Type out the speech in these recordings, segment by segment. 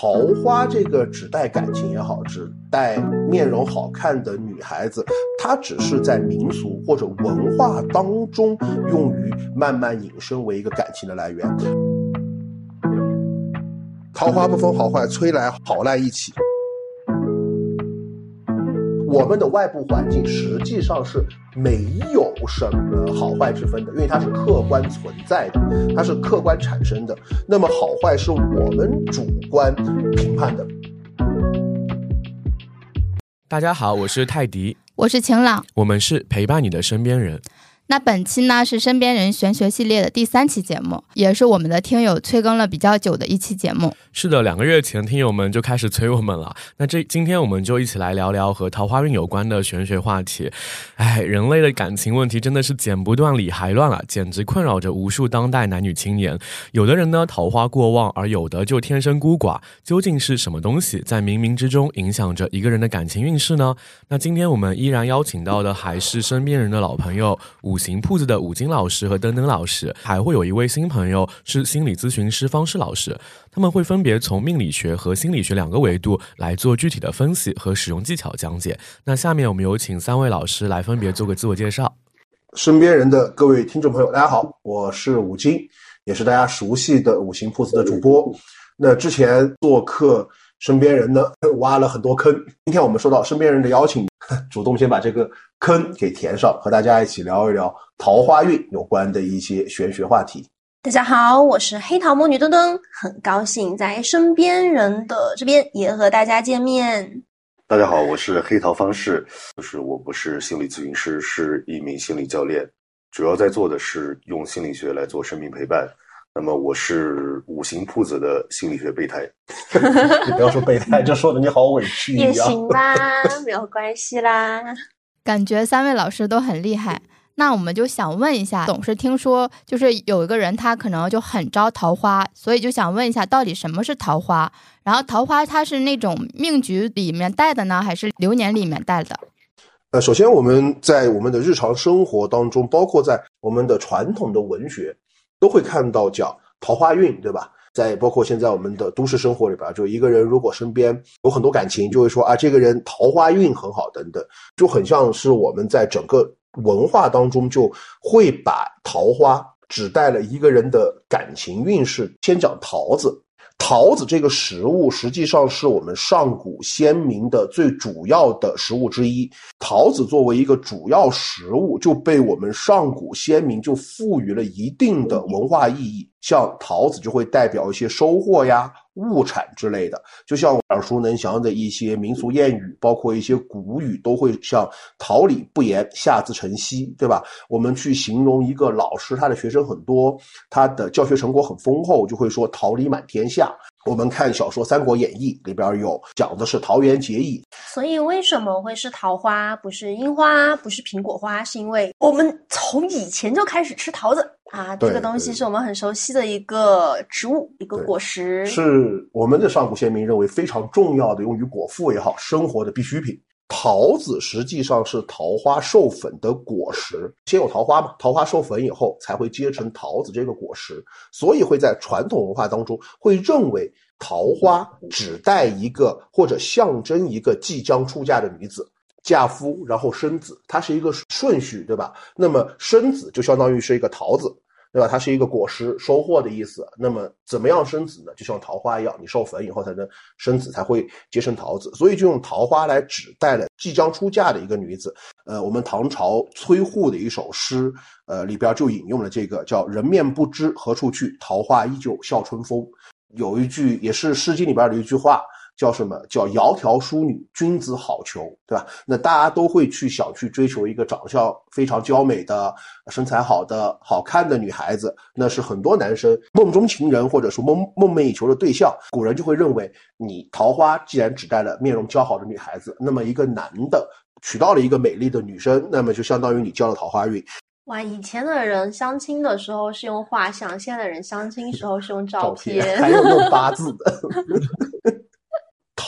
桃花这个指代感情也好，指代面容好看的女孩子，它只是在民俗或者文化当中用于慢慢引申为一个感情的来源。桃花不分好坏，吹来好赖一起。我们的外部环境实际上是没有什么好坏之分的，因为它是客观存在的，它是客观产生的。那么好坏是我们主观评判的。大家好，我是泰迪，我是晴朗，我们是陪伴你的身边人。那本期呢是身边人玄学系列的第三期节目，也是我们的听友催更了比较久的一期节目。是的，两个月前听友们就开始催我们了。那这今天我们就一起来聊聊和桃花运有关的玄学话题。哎，人类的感情问题真的是剪不断理还乱啊，简直困扰着无数当代男女青年。有的人呢桃花过旺，而有的就天生孤寡。究竟是什么东西在冥冥之中影响着一个人的感情运势呢？那今天我们依然邀请到的还是身边人的老朋友五。行铺子的五金老师和登登老师，还会有一位新朋友是心理咨询师方式老师，他们会分别从命理学和心理学两个维度来做具体的分析和使用技巧讲解。那下面我们有请三位老师来分别做个自我介绍。身边人的各位听众朋友，大家好，我是五金，也是大家熟悉的五行铺子的主播。那之前做客身边人呢，挖了很多坑，今天我们收到身边人的邀请。主动先把这个坑给填上，和大家一起聊一聊桃花运有关的一些玄学话题。大家好，我是黑桃魔女墩墩，很高兴在身边人的这边也和大家见面。大家好，我是黑桃方式，就是我不是心理咨询师，是一名心理教练，主要在做的是用心理学来做生命陪伴。那么我是五行铺子的心理学备胎，你不要说备胎，这说的你好委屈也行吧，没有关系啦。感觉三位老师都很厉害，那我们就想问一下，总是听说就是有一个人他可能就很招桃花，所以就想问一下，到底什么是桃花？然后桃花它是那种命局里面带的呢，还是流年里面带的？呃，首先我们在我们的日常生活当中，包括在我们的传统的文学。都会看到讲桃花运，对吧？在包括现在我们的都市生活里边，就一个人如果身边有很多感情，就会说啊，这个人桃花运很好，等等，就很像是我们在整个文化当中就会把桃花指代了一个人的感情运势。先讲桃子。桃子这个食物实际上是我们上古先民的最主要的食物之一。桃子作为一个主要食物，就被我们上古先民就赋予了一定的文化意义。像桃子就会代表一些收获呀。物产之类的，就像耳熟能详的一些民俗谚语，包括一些古语，都会像“桃李不言，下自成蹊”，对吧？我们去形容一个老师，他的学生很多，他的教学成果很丰厚，就会说“桃李满天下”。我们看小说《三国演义》里边有讲的是桃园结义，所以为什么会是桃花，不是樱花，不是苹果花？是因为我们从以前就开始吃桃子。啊，这个东西是我们很熟悉的一个植物，一个果实，是我们的上古先民认为非常重要的，用于果腹也好，生活的必需品。桃子实际上是桃花授粉的果实，先有桃花嘛，桃花授粉以后才会结成桃子这个果实，所以会在传统文化当中会认为桃花只带一个或者象征一个即将出嫁的女子。嫁夫，然后生子，它是一个顺序，对吧？那么生子就相当于是一个桃子，对吧？它是一个果实，收获的意思。那么怎么样生子呢？就像桃花一样，你授粉以后才能生子，才会结成桃子。所以就用桃花来指代了即将出嫁的一个女子。呃，我们唐朝崔护的一首诗，呃，里边就引用了这个叫“人面不知何处去，桃花依旧笑春风”。有一句也是《诗经》里边的一句话。叫什么叫窈窕淑女，君子好逑，对吧？那大家都会去想去追求一个长相非常娇美的、身材好的、好看的女孩子，那是很多男生梦中情人或者说梦梦寐以求的对象。古人就会认为，你桃花既然只带了面容姣好的女孩子，那么一个男的娶到了一个美丽的女生，那么就相当于你交了桃花运。哇，以前的人相亲的时候是用画像，现在的人相亲时候是用照片，还有用八字的。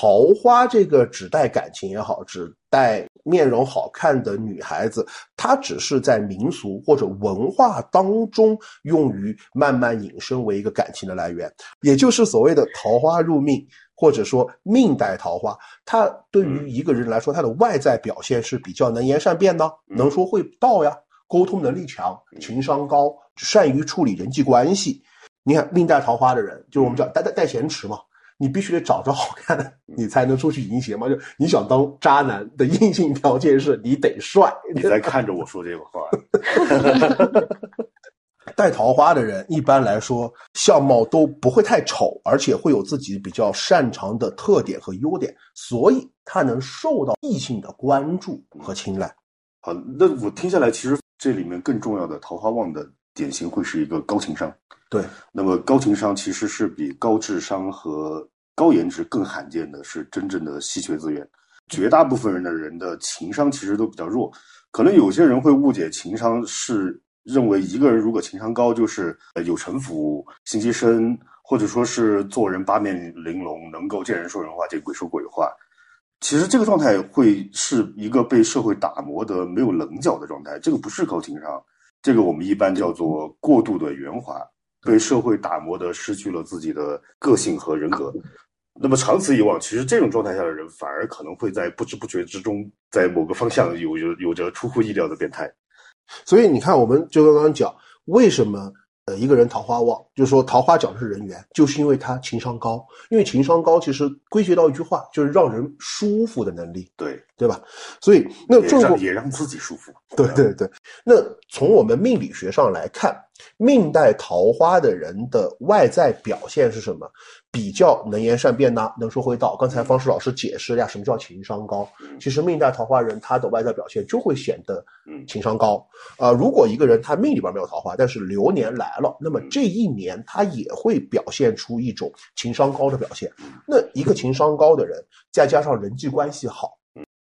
桃花这个指代感情也好，指代面容好看的女孩子，她只是在民俗或者文化当中用于慢慢引申为一个感情的来源，也就是所谓的桃花入命。或者说命带桃花，它对于一个人来说，他的外在表现是比较能言善辩的，能说会道呀，沟通能力强，情商高，善于处理人际关系。你看命带桃花的人，就是我们叫带带带咸池嘛。你必须得找着好看的，你才能出去迎邪嘛。就你想当渣男的硬性条件是你得帅。你在看着我说这个话。带桃花的人一般来说相貌都不会太丑，而且会有自己比较擅长的特点和优点，所以他能受到异性的关注和青睐。好，那我听下来，其实这里面更重要的桃花旺的典型会是一个高情商。对，那么高情商其实是比高智商和高颜值更罕见的是真正的稀缺资源，绝大部分人的人的情商其实都比较弱，可能有些人会误解情商是认为一个人如果情商高就是有城府、心机深，或者说是做人八面玲珑，能够见人说人话，见鬼说鬼话。其实这个状态会是一个被社会打磨的没有棱角的状态，这个不是高情商，这个我们一般叫做过度的圆滑。被社会打磨的失去了自己的个性和人格，那么长此以往，其实这种状态下的人反而可能会在不知不觉之中，在某个方向有有有着出乎意料的变态。所以你看，我们就刚刚讲为什么。呃，一个人桃花旺，就是说桃花讲的是人缘，就是因为他情商高。因为情商高，其实归结到一句话，就是让人舒服的能力，对对吧？所以那也让也让自己舒服。对对对。那从我们命理学上来看，命带桃花的人的外在表现是什么？比较能言善辩呐，能说会道。刚才方石老师解释了呀，什么叫情商高？其实命带桃花人，他的外在表现就会显得情商高。啊，如果一个人他命里边没有桃花，但是流年来了，那么这一年他也会表现出一种情商高的表现。那一个情商高的人，再加上人际关系好，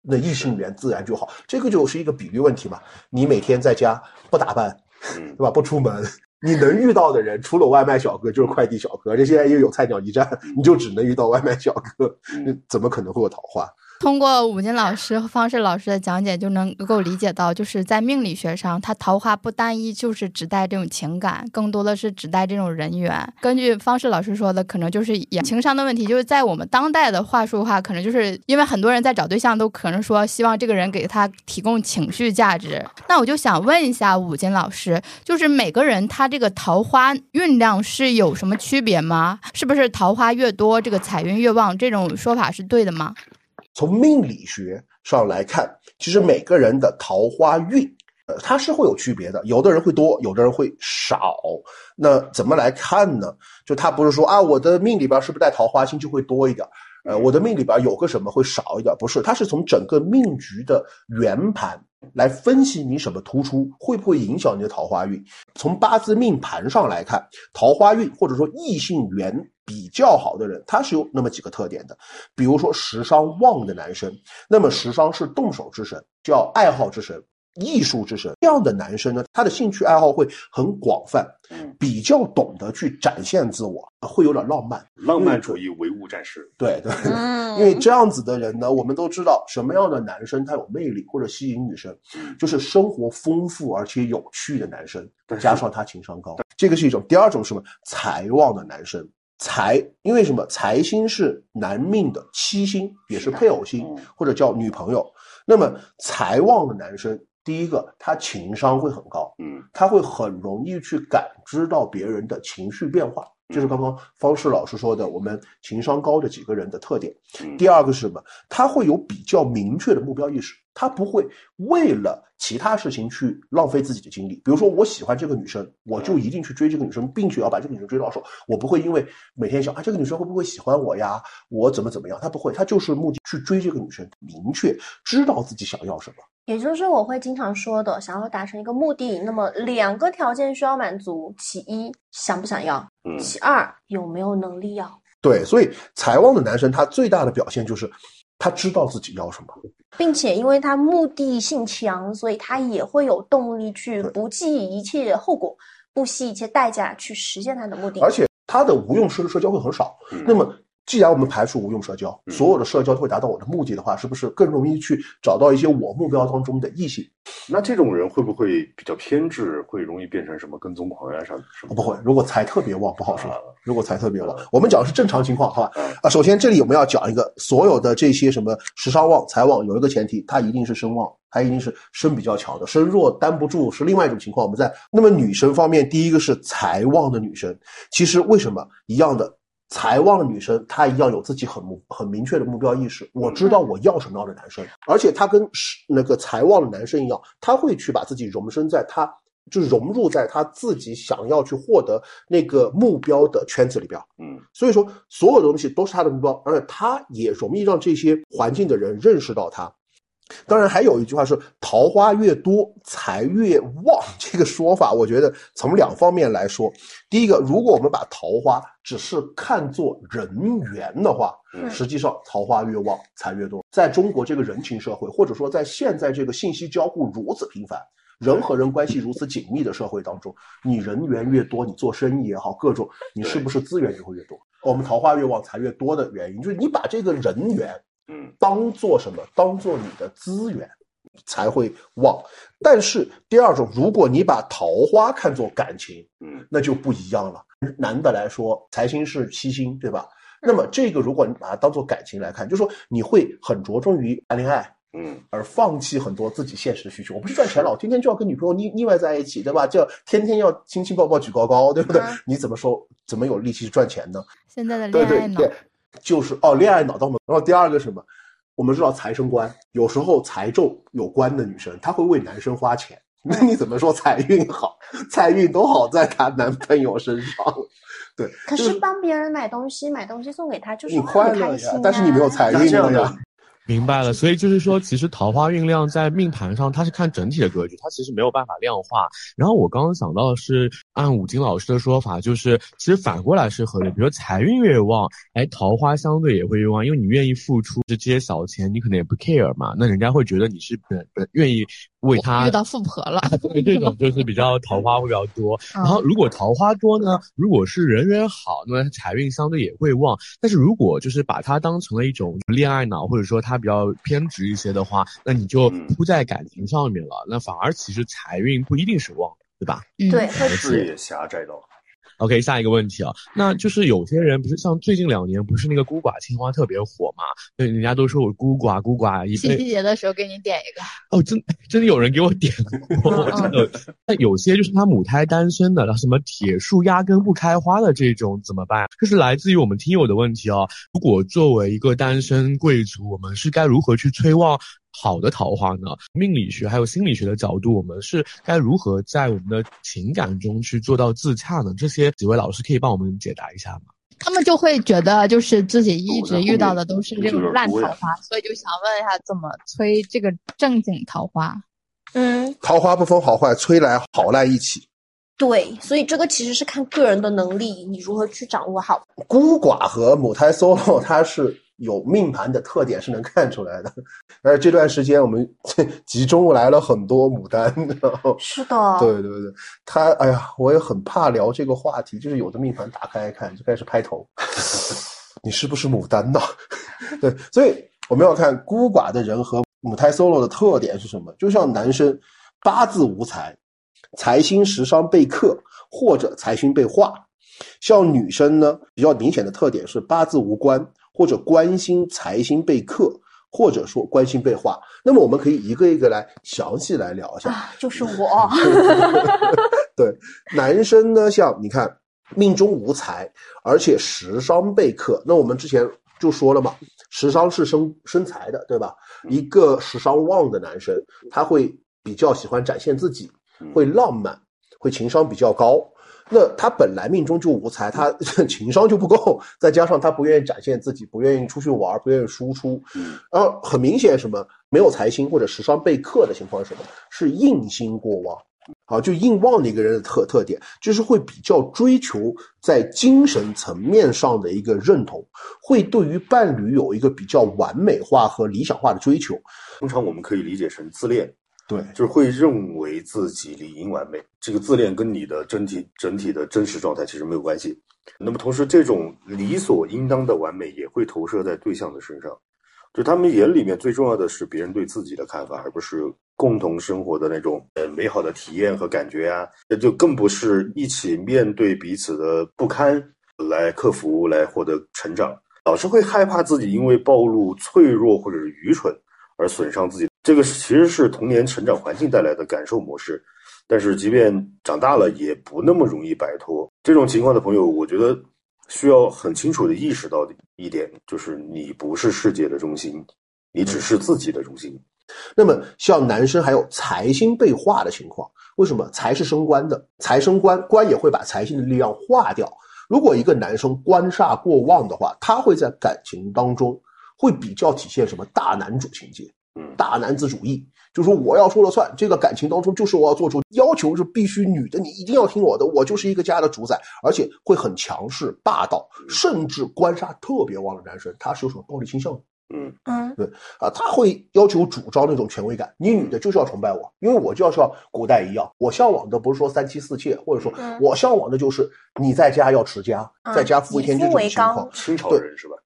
那异性缘自然就好。这个就是一个比例问题嘛。你每天在家不打扮，对吧？不出门。你能遇到的人，除了外卖小哥就是快递小哥，这现在又有菜鸟驿站，你就只能遇到外卖小哥，怎么可能会有桃花？通过武金老师和方式老师的讲解，就能够理解到，就是在命理学上，它桃花不单一就是指代这种情感，更多的是指代这种人缘。根据方式老师说的，可能就是也情商的问题，就是在我们当代的话术的话，可能就是因为很多人在找对象，都可能说希望这个人给他提供情绪价值。那我就想问一下武金老师，就是每个人他这个桃花运量是有什么区别吗？是不是桃花越多，这个财运越旺？这种说法是对的吗？从命理学上来看，其实每个人的桃花运，呃，它是会有区别的。有的人会多，有的人会少。那怎么来看呢？就他不是说啊，我的命里边是不是带桃花星就会多一点？呃，我的命里边有个什么会少一点？不是，它是从整个命局的圆盘来分析你什么突出，会不会影响你的桃花运。从八字命盘上来看，桃花运或者说异性缘。比较好的人，他是有那么几个特点的，比如说食伤旺的男生，那么食伤是动手之神，叫爱好之神、艺术之神。这样的男生呢，他的兴趣爱好会很广泛，比较懂得去展现自我，会有点浪漫，浪漫主义唯物战士。对对，因为这样子的人呢，我们都知道什么样的男生他有魅力或者吸引女生，就是生活丰富而且有趣的男生，加上他情商高，这个是一种。第二种什么财旺的男生。财，因为什么？财星是男命的七星，也是配偶星，或者叫女朋友。那么财旺的男生，第一个他情商会很高，嗯，他会很容易去感知到别人的情绪变化。就是刚刚方式老师说的，我们情商高的几个人的特点。第二个是什么？他会有比较明确的目标意识，他不会为了其他事情去浪费自己的精力。比如说，我喜欢这个女生，我就一定去追这个女生，并且要把这个女生追到手。我不会因为每天想啊，这个女生会不会喜欢我呀？我怎么怎么样？他不会，他就是目的去追这个女生，明确知道自己想要什么。也就是我会经常说的，想要达成一个目的，那么两个条件需要满足：其一，想不想要；其二，有没有能力要。对，所以财旺的男生他最大的表现就是他知道自己要什么，并且因为他目的性强，所以他也会有动力去不计一切后果、不惜一切代价去实现他的目的。而且他的无用社社交会很少。那么。既然我们排除无用社交，所有的社交都会达到我的目的的话，是不是更容易去找到一些我目标当中的异性？那这种人会不会比较偏执，会容易变成什么跟踪狂呀啥？什么？不会，如果财特别旺，不好说。如果财特别旺，我们讲的是正常情况，好吧？啊，首先这里我们要讲一个，所有的这些什么时尚旺、财旺，有一个前提，它一定是身旺，它一定是身比较强的，身弱担不住是另外一种情况。我们在那么女生方面，第一个是财旺的女生，其实为什么一样的？财旺的女生，她一样有自己很目很明确的目标意识。我知道我要什么样的男生，而且她跟那个财旺的男生一样，她会去把自己容身在她，就融入在他自己想要去获得那个目标的圈子里边。嗯，所以说所有的东西都是他的目标，而且他也容易让这些环境的人认识到他。当然，还有一句话是“桃花越多，财越旺”。这个说法，我觉得从两方面来说。第一个，如果我们把桃花只是看作人缘的话，实际上桃花越旺，财越多。在中国这个人情社会，或者说在现在这个信息交互如此频繁、人和人关系如此紧密的社会当中，你人缘越多，你做生意也好，各种你是不是资源就会越多？我们桃花越旺，财越多的原因，就是你把这个人缘。嗯，当做什么？当做你的资源才会旺。但是第二种，如果你把桃花看作感情，嗯，那就不一样了。男的来说，财星是七星，对吧？那么这个，如果你把它当做感情来看，就说你会很着重于谈恋爱，嗯，而放弃很多自己现实的需求。我不是赚钱了，我天天就要跟女朋友腻腻歪在一起，对吧？就要天天要亲亲抱抱举高高，对不对？你怎么说？怎么有力气去赚钱呢？现在的恋爱脑。就是哦，恋爱脑到门。然后第二个什么？我们知道财生官，有时候财重有官的女生，她会为男生花钱。那你怎么说财运好？财运都好在她男朋友身上。对，可是帮别人买东西，买东西送给他就是你快乐呀，但是你没有财运了呀。明白了，所以就是说，其实桃花运量在命盘上，它是看整体的格局，它其实没有办法量化。然后我刚刚想到的是，按五金老师的说法，就是其实反过来是合理。比如财运越旺，哎，桃花相对也会越旺，因为你愿意付出这些小钱，你可能也不 care 嘛，那人家会觉得你是本本愿意为他遇到富婆了。对，这种就是比较桃花会比较多。然后如果桃花多呢，如果是人缘好，那么财运相对也会旺。但是如果就是把它当成了一种恋爱脑，或者说他。比较偏执一些的话，那你就扑在感情上面了，那反而其实财运不一定是旺，对吧？对，视野狭窄到。OK，下一个问题啊，那就是有些人不是像最近两年不是那个孤寡青蛙特别火嘛？对，人家都说我孤寡孤寡一七夕节的时候给你点一个哦，真 真的有人给我点过，真的。那有些就是他母胎单身的，什么铁树压根不开花的这种怎么办？这是来自于我们听友的问题啊。如果作为一个单身贵族，我们是该如何去催旺？好的桃花呢？命理学还有心理学的角度，我们是该如何在我们的情感中去做到自洽呢？这些几位老师可以帮我们解答一下吗？他们就会觉得，就是自己一直遇到的都是这种烂桃花，所以就想问一下，怎么催这个正经桃花？嗯，桃花不分好坏，催来好赖一起。对，所以这个其实是看个人的能力，你如何去掌握好。孤寡和母胎 solo，它是。有命盘的特点是能看出来的，而这段时间我们 集中来了很多牡丹，然后是的，对对对，他哎呀，我也很怕聊这个话题，就是有的命盘打开一看就开始拍头，你是不是牡丹呢？对，所以我们要看孤寡的人和母胎 solo 的特点是什么？就像男生八字无财，财星食伤被克或者财星被化，像女生呢，比较明显的特点是八字无官。或者关心财星被克，或者说关心被化，那么我们可以一个一个来详细来聊一下。啊，就 是我。对，男生呢，像你看命中无财，而且食伤被克，那我们之前就说了嘛，食伤是生生财的，对吧？一个食伤旺的男生，他会比较喜欢展现自己，会浪漫，会情商比较高。那他本来命中就无财，他 情商就不够，再加上他不愿意展现自己，不愿意出去玩，不愿意输出，然后很明显什么没有财星或者时伤被克的情况是什么？是印星过旺，好，就印旺的一个人的特特点，就是会比较追求在精神层面上的一个认同，会对于伴侣有一个比较完美化和理想化的追求。通常我们可以理解成自恋。对，就是会认为自己理应完美。这个自恋跟你的整体整体的真实状态其实没有关系。那么同时，这种理所应当的完美也会投射在对象的身上。就他们眼里面最重要的是别人对自己的看法，而不是共同生活的那种呃美好的体验和感觉啊，那就更不是一起面对彼此的不堪来克服、来获得成长。老是会害怕自己因为暴露脆弱或者是愚蠢而损伤自己，这个其实是童年成长环境带来的感受模式。但是即便长大了，也不那么容易摆脱这种情况的朋友，我觉得。需要很清楚的意识到一点，就是你不是世界的中心，你只是自己的中心。那么，像男生还有财星被化的情况，为什么财是升官的？财升官，官也会把财星的力量化掉。如果一个男生官煞过旺的话，他会在感情当中会比较体现什么大男主情节，大男子主义。就说我要说了算，这个感情当中就是我要做出要求，是必须女的你一定要听我的，我就是一个家的主宰，而且会很强势霸道，甚至官杀特别旺的男生，他是有什么暴力倾向的？嗯嗯，对啊，他会要求主张那种权威感，你女的就是要崇拜我，因为我就要像古代一样，我向往的不是说三妻四妾，或者说我向往的就是你在家要持家，在家富一天这种情况，清朝人是吧？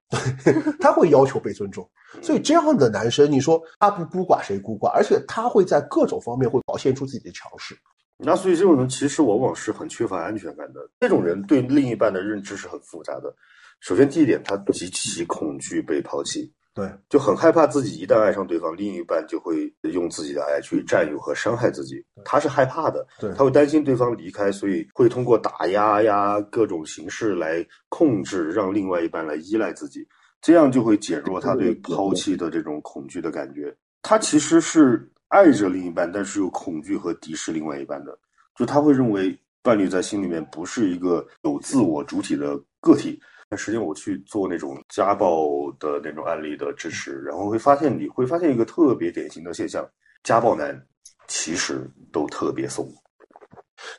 对 他会要求被尊重，所以这样的男生，你说他不孤寡谁孤寡？而且他会在各种方面会表现出自己的强势。那所以这种人其实往往是很缺乏安全感的。这种人对另一半的认知是很复杂的。首先第一点，他极其恐惧被抛弃，对，就很害怕自己一旦爱上对方，另一半就会用自己的爱去占有和伤害自己。他是害怕的，对，他会担心对方离开，所以会通过打压呀各种形式来控制，让另外一半来依赖自己。这样就会减弱他对抛弃的这种恐惧的感觉。他其实是爱着另一半，但是又恐惧和敌视另外一半的。就他会认为伴侣在心里面不是一个有自我主体的个体。那实际上我去做那种家暴的那种案例的支持，然后会发现你会发现一个特别典型的现象：家暴男其实都特别怂。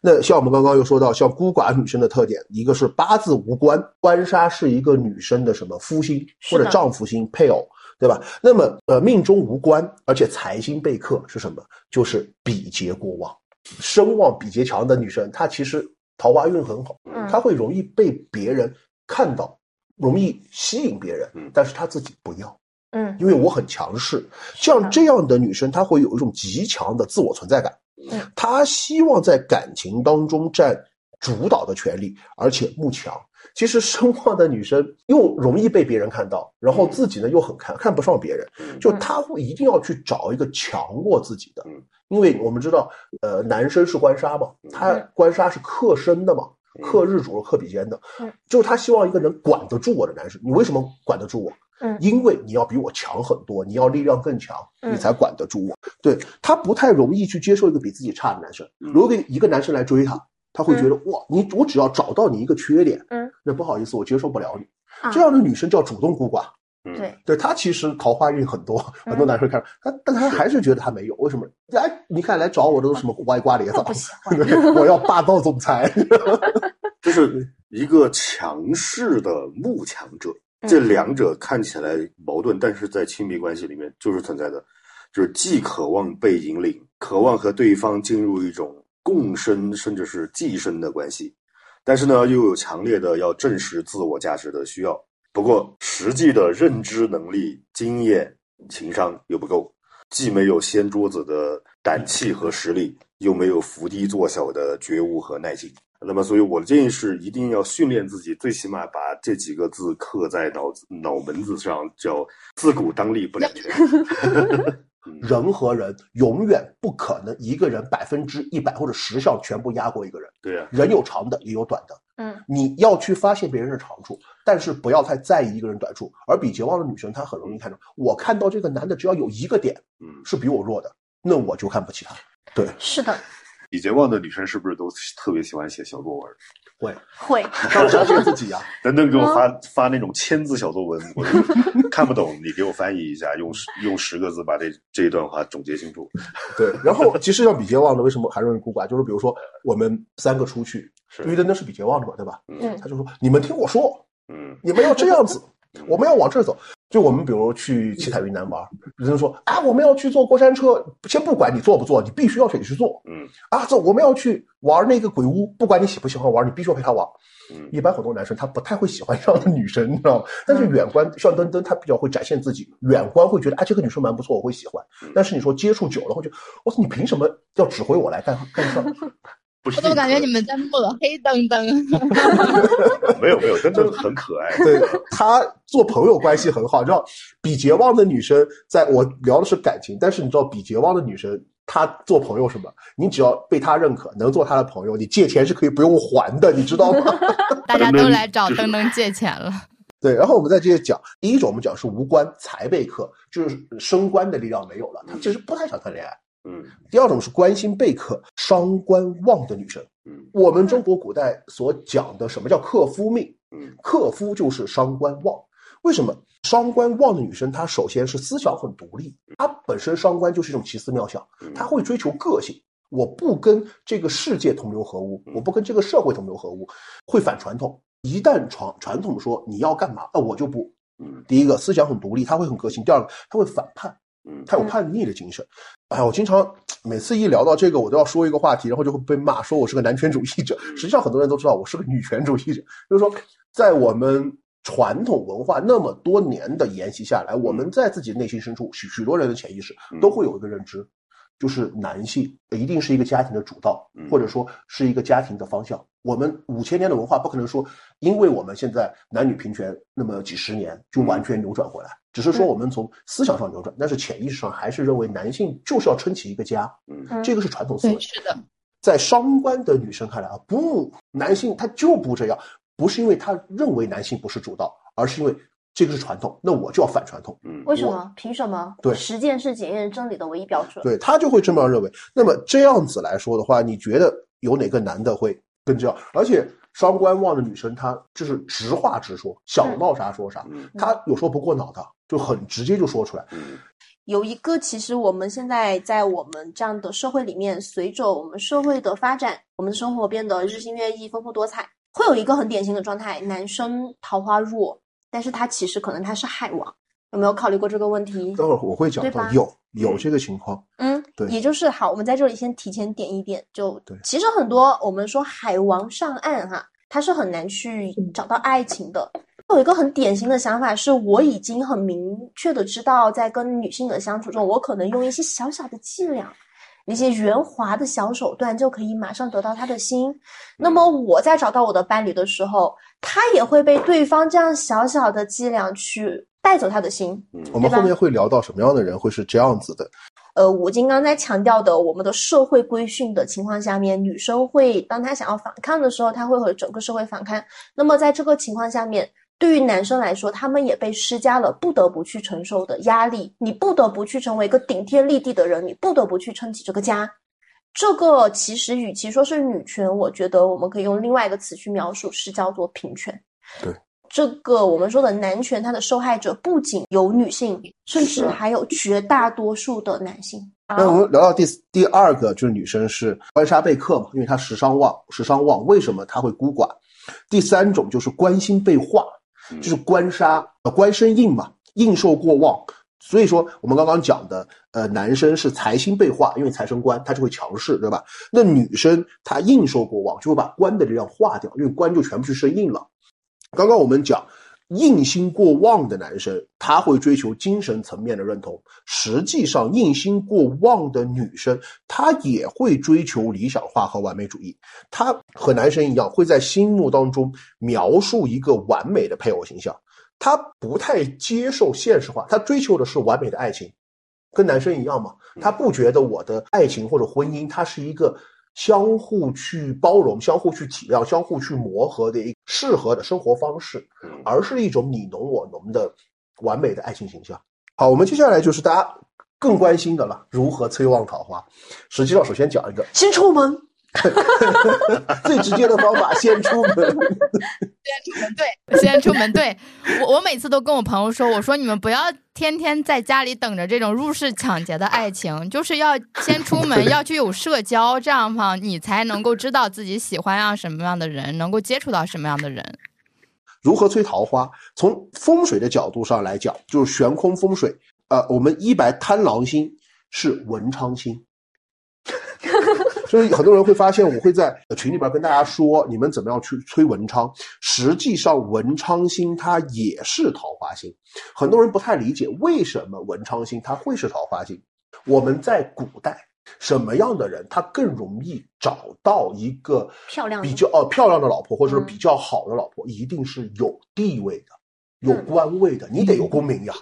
那像我们刚刚又说到，像孤寡女生的特点，一个是八字无官，官杀是一个女生的什么夫星或者丈夫星配偶，对吧？那么呃命中无官，而且财星被克是什么？就是比劫过旺，声望比劫强的女生，她其实桃花运很好，她会容易被别人看到，容易吸引别人，但是她自己不要，嗯，因为我很强势。像这样的女生，她会有一种极强的自我存在感。她希望在感情当中占主导的权利，而且慕强。其实声望的女生又容易被别人看到，然后自己呢又很看看不上别人，就她会一定要去找一个强过自己的。因为我们知道，呃，男生是官杀嘛，他官杀是克身的嘛，克日主、克比肩的，就是他希望一个人管得住我的男生。你为什么管得住我？嗯，因为你要比我强很多，你要力量更强，你才管得住我。对他不太容易去接受一个比自己差的男生。如果一个男生来追他，他会觉得哇，你我只要找到你一个缺点，嗯，那不好意思，我接受不了你。这样的女生叫主动孤寡。对，对他其实桃花运很多，很多男生看他，但他还是觉得他没有。为什么？哎，你看来找我的都是什么歪瓜裂枣？不喜 欢，我要霸道总裁。就是一个强势的慕强者。这两者看起来矛盾，但是在亲密关系里面就是存在的，就是既渴望被引领，渴望和对方进入一种共生甚至是寄生的关系，但是呢又有强烈的要证实自我价值的需要。不过实际的认知能力、经验、情商又不够，既没有掀桌子的胆气和实力，又没有伏低做小的觉悟和耐心。那么，所以我的建议是，一定要训练自己，最起码把这几个字刻在脑子脑门子上，叫“自古当立不两全”。人和人永远不可能一个人百分之一百或者十项全部压过一个人。对呀，人有长的，也有短的。嗯，你要去发现别人的长处，但是不要太在意一个人短处。而比绝望的女生，她很容易看到，我看到这个男的只要有一个点，嗯，是比我弱的，那我就看不起他。对，是的。比绝望的女生是不是都特别喜欢写小作文？会会，当然是自己啊。等等，给我发发那种千字小作文，我 看不懂，你给我翻译一下，用用十个字把这这一段话总结清楚。对，然后其实像比杰旺的，为什么还容易孤寡？就是比如说我们三个出去，因为那是比杰旺的嘛，对吧？嗯，他就说你们听我说，嗯，你们要这样子，我们要往这走。就我们比如去七彩云南玩，人家说啊，我们要去坐过山车，先不管你坐不坐，你必须要陪去坐。嗯啊，走，我们要去玩那个鬼屋，不管你喜不喜欢玩，你必须要陪他玩。嗯一般很多男生他不太会喜欢这样的女生，你知道吗？但是远观像登登，他比较会展现自己，远观会觉得啊这个女生蛮不错，我会喜欢。但是你说接触久了，会觉得我操，你凭什么要指挥我来干干事儿？不是我怎么感觉你们在抹黑登登？没有没有，真的很可爱。对他做朋友关系很好，你知道，比绝望的女生，在我聊的是感情，但是你知道，比绝望的女生，她做朋友什么？你只要被她认可，能做她的朋友，你借钱是可以不用还的，你知道吗？大家都来找登登借钱了。对，然后我们再接着讲，第一种我们讲是无官财备克，就是升官的力量没有了，他其实不太想谈恋爱。嗯第二种是关心备课，伤官旺的女生。嗯我们中国古代所讲的什么叫克夫命？嗯克夫就是伤官旺。为什么伤官旺的女生，她首先是思想很独立，她本身伤官就是一种奇思妙想，嗯她会追求个性。我不跟这个世界同流合污，我不跟这个社会同流合污，会反传统。一旦传传统说你要干嘛，那，我就不。嗯第一个思想很独立，他会很个性；第二个他会反叛，嗯他有叛逆的精神。哎呀，我经常每次一聊到这个，我都要说一个话题，然后就会被骂，说我是个男权主义者。实际上，很多人都知道我是个女权主义者。就是说，在我们传统文化那么多年的沿袭下来，我们在自己内心深处，许许多人的潜意识都会有一个认知，就是男性一定是一个家庭的主道，或者说是一个家庭的方向。我们五千年的文化不可能说，因为我们现在男女平权那么几十年就完全扭转回来，只是说我们从思想上扭转，但是潜意识上还是认为男性就是要撑起一个家，嗯这个是传统思维，。是的，在伤官的女生看来啊，不，男性他就不这样，不是因为他认为男性不是主导，而是因为这个是传统，那我就要反传统。嗯为什么？凭什么？对实践是检验真理的唯一标准。对他就会这么认为。那么这样子来说的话，你觉得有哪个男的会更这样？而且伤官旺的女生，她就是直话直说，想到啥说啥，嗯她有时候不过脑的，就很直接就说出来。嗯有一个，其实我们现在在我们这样的社会里面，随着我们社会的发展，我们的生活变得日新月异、丰富多彩，会有一个很典型的状态：男生桃花弱，但是他其实可能他是海王。有没有考虑过这个问题？待会儿我会讲对吧到有有这个情况，嗯，对也就是好，我们在这里先提前点一点，就对其实很多我们说海王上岸哈，他是很难去找到爱情的。有一个很典型的想法是，我已经很明确的知道，在跟女性的相处中，我可能用一些小小的伎俩，一些圆滑的小手段，就可以马上得到她的心。那么我在找到我的伴侣的时候，他也会被对方这样小小的伎俩去带走他的心。我们后面会聊到什么样的人会是这样子的。呃，我金刚才强调的，我们的社会规训的情况下面，女生会当她想要反抗的时候，她会和整个社会反抗。那么在这个情况下面，对于男生来说，他们也被施加了不得不去承受的压力，你不得不去成为一个顶天立地的人，你不得不去撑起这个家。这个其实与其说是女权，我觉得我们可以用另外一个词去描述，是叫做平权。对。这个我们说的男权，它的受害者不仅有女性，甚至还有绝大多数的男性。那我们聊到第第二个就是女生是官杀被克嘛，因为她时尚旺，时尚旺，为什么她会孤寡？第三种就是关心被化，就是官杀呃官生印嘛，印受过旺，所以说我们刚刚讲的呃男生是财星被化，因为财生官，他就会强势，对吧？那女生她印受过旺，就会把官的力量化掉，因为官就全部去生印了。刚刚我们讲印心过旺的男生，他会追求精神层面的认同。实际上，印心过旺的女生，她也会追求理想化和完美主义。她和男生一样，会在心目当中描述一个完美的配偶形象。她不太接受现实化，她追求的是完美的爱情，跟男生一样嘛。她不觉得我的爱情或者婚姻，它是一个。相互去包容、相互去体谅、相互去磨合的一个适合的生活方式，而是一种你侬我侬的完美的爱情形象。好，我们接下来就是大家更关心的了，如何催旺桃花。实际上，首先讲一个先出门，最直接的方法，先出门。先出门对，先出门对。我我每次都跟我朋友说，我说你们不要天天在家里等着这种入室抢劫的爱情，就是要先出门，要去有社交，这样哈，你才能够知道自己喜欢上什么样的人，能够接触到什么样的人。如何催桃花？从风水的角度上来讲，就是悬空风水。呃，我们一白贪狼星是文昌星，所以很多人会发现，我会在群里边跟大家说，你们怎么样去催文昌？实际上，文昌星它也是桃花星。很多人不太理解，为什么文昌星它会是桃花星？我们在古代。什么样的人他更容易找到一个漂亮、比较哦漂亮的老婆，或者说比较好的老婆？一定是有地位的、有官位的，你得有功名呀，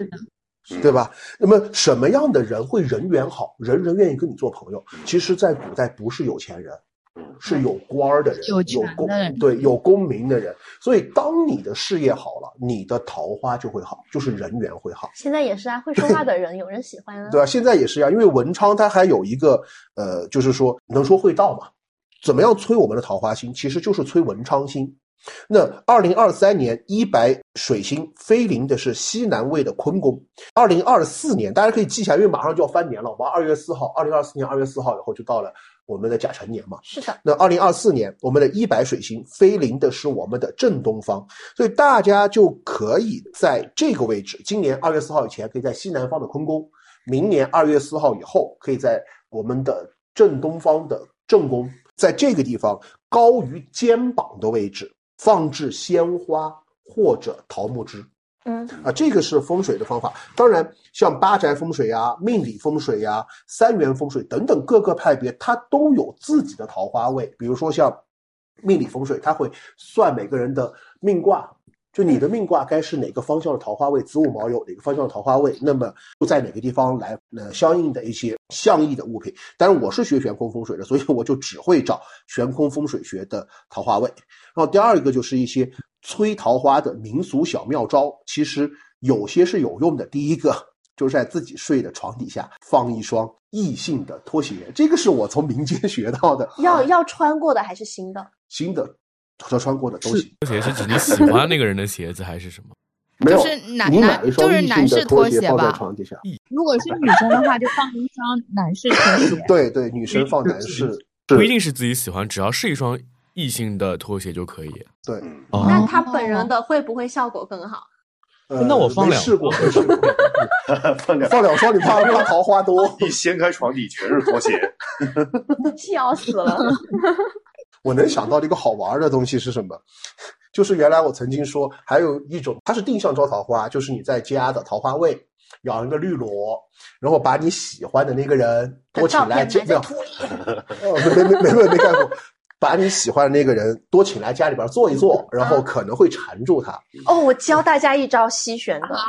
对吧？那么什么样的人会人缘好，人人愿意跟你做朋友？其实，在古代不是有钱人。是有官儿的人，有功的人，对，有功名的人。所以，当你的事业好了，你的桃花就会好，就是人缘会好。现在也是啊，会说话的人 有人喜欢啊。对啊，现在也是啊，因为文昌它还有一个呃，就是说能说会道嘛。怎么样催我们的桃花星？其实就是催文昌星。那二零二三年一白水星飞临的是西南位的坤宫。二零二四年大家可以记一下，因为马上就要翻年了。我们二月四号，二零二四年二月四号以后就到了。我们的甲辰年嘛，是的。那二零二四年，我们的一白水星飞临的是我们的正东方，所以大家就可以在这个位置，今年二月四号以前，可以在西南方的坤宫；明年二月四号以后，可以在我们的正东方的正宫，在这个地方高于肩膀的位置放置鲜花或者桃木枝。嗯啊，这个是风水的方法。当然，像八宅风水呀、命理风水呀、三元风水等等各个派别，它都有自己的桃花位。比如说像命理风水，它会算每个人的命卦，就你的命卦该是哪个方向的桃花位，子午卯酉哪个方向的桃花位，那么就在哪个地方来呃相应的一些相应的物品。但是，我是学悬空风水的，所以我就只会找悬空风水学的桃花位。然后第二个就是一些。催桃花的民俗小妙招，其实有些是有用的。第一个就是在自己睡的床底下放一双异性的拖鞋，这个是我从民间学到的。要要穿过的还是新的？新的和穿过的都行。拖鞋是指你喜欢那个人的鞋子还是什么？没有，就是男男就是男士拖鞋放在床底下。如果是女生的话，就放一双男士拖鞋。对对，女生放男士，不一定是自己喜欢，只要是一双。异性的拖鞋就可以，对。那他本人的会不会效果更好？那我放两试过，放两放两双，你怕 怕桃花多？一掀开床底全是拖鞋，笑死了。我能想到的一个好玩的东西是什么？就是原来我曾经说，还有一种，它是定向招桃花，就是你在家的桃花位养一个绿萝，然后把你喜欢的那个人多请来见面。哦，没没没没没干过。把你喜欢的那个人多请来家里边坐一坐，然后可能会缠住他。哦，我教大家一招吸旋的，啊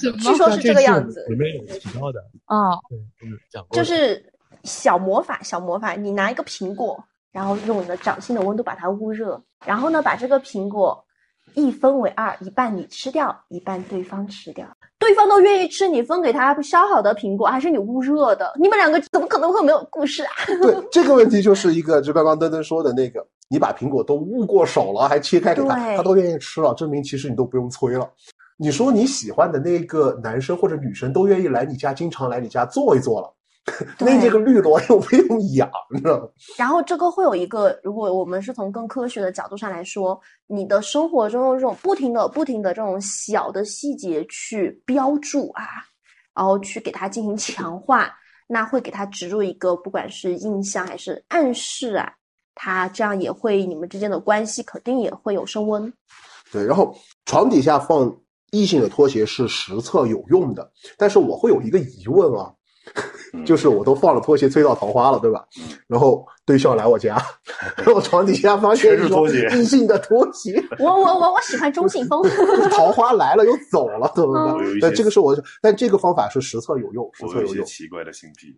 据说是这个样子。里面有提到的啊，对，讲过。就是小魔法，小魔法，你拿一个苹果，然后用你的掌心的温度把它捂热，然后呢，把这个苹果一分为二，一半你吃掉，一半对方吃掉。对方都愿意吃你分给他削好的苹果，还是你捂热的？你们两个怎么可能会没有故事啊？对，这个问题就是一个，就刚刚登登说的那个，你把苹果都捂过手了，还切开给他，他都愿意吃了，证明其实你都不用催了。你说你喜欢的那个男生或者女生都愿意来你家，经常来你家坐一坐了。那这个绿萝又不用养呢。然后这个会有一个，如果我们是从更科学的角度上来说，你的生活中这种不停的、不停的这种小的细节去标注啊，然后去给它进行强化，那会给它植入一个不管是印象还是暗示啊，它这样也会你们之间的关系肯定也会有升温。对，然后床底下放异性的拖鞋是实测有用的，但是我会有一个疑问啊。就是我都放了拖鞋催到桃花了，对吧？然后对象来我家，我床底下发现一双异性的拖鞋。我我我我喜欢中性风。桃花来了又走了，怎么办？但这个是我，但这个方法是实测有用，实测有用。奇怪的性癖。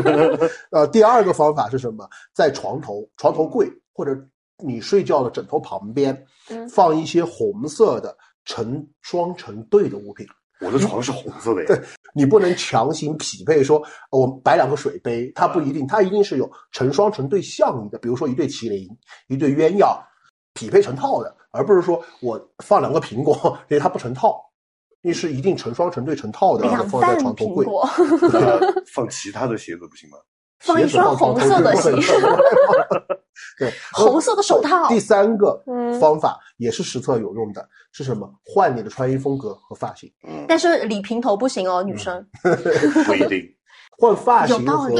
呃，第二个方法是什么？在床头、床头柜或者你睡觉的枕头旁边，放一些红色的成双成对的物品。我的床是红色的呀。对你不能强行匹配，说我摆两个水杯，它不一定，它一定是有成双成对相应的。比如说一对麒麟，一对鸳鸯，匹配成套的，而不是说我放两个苹果，因为它不成套，你是一定成双成对成套的，放在床头柜。放其他的鞋子不行吗？放一双红色的鞋，对，红色的手套。第三个方法也是实测有用的，是什么？换你的穿衣风格和发型。但是理平头不行哦，女生。不一定。换发型和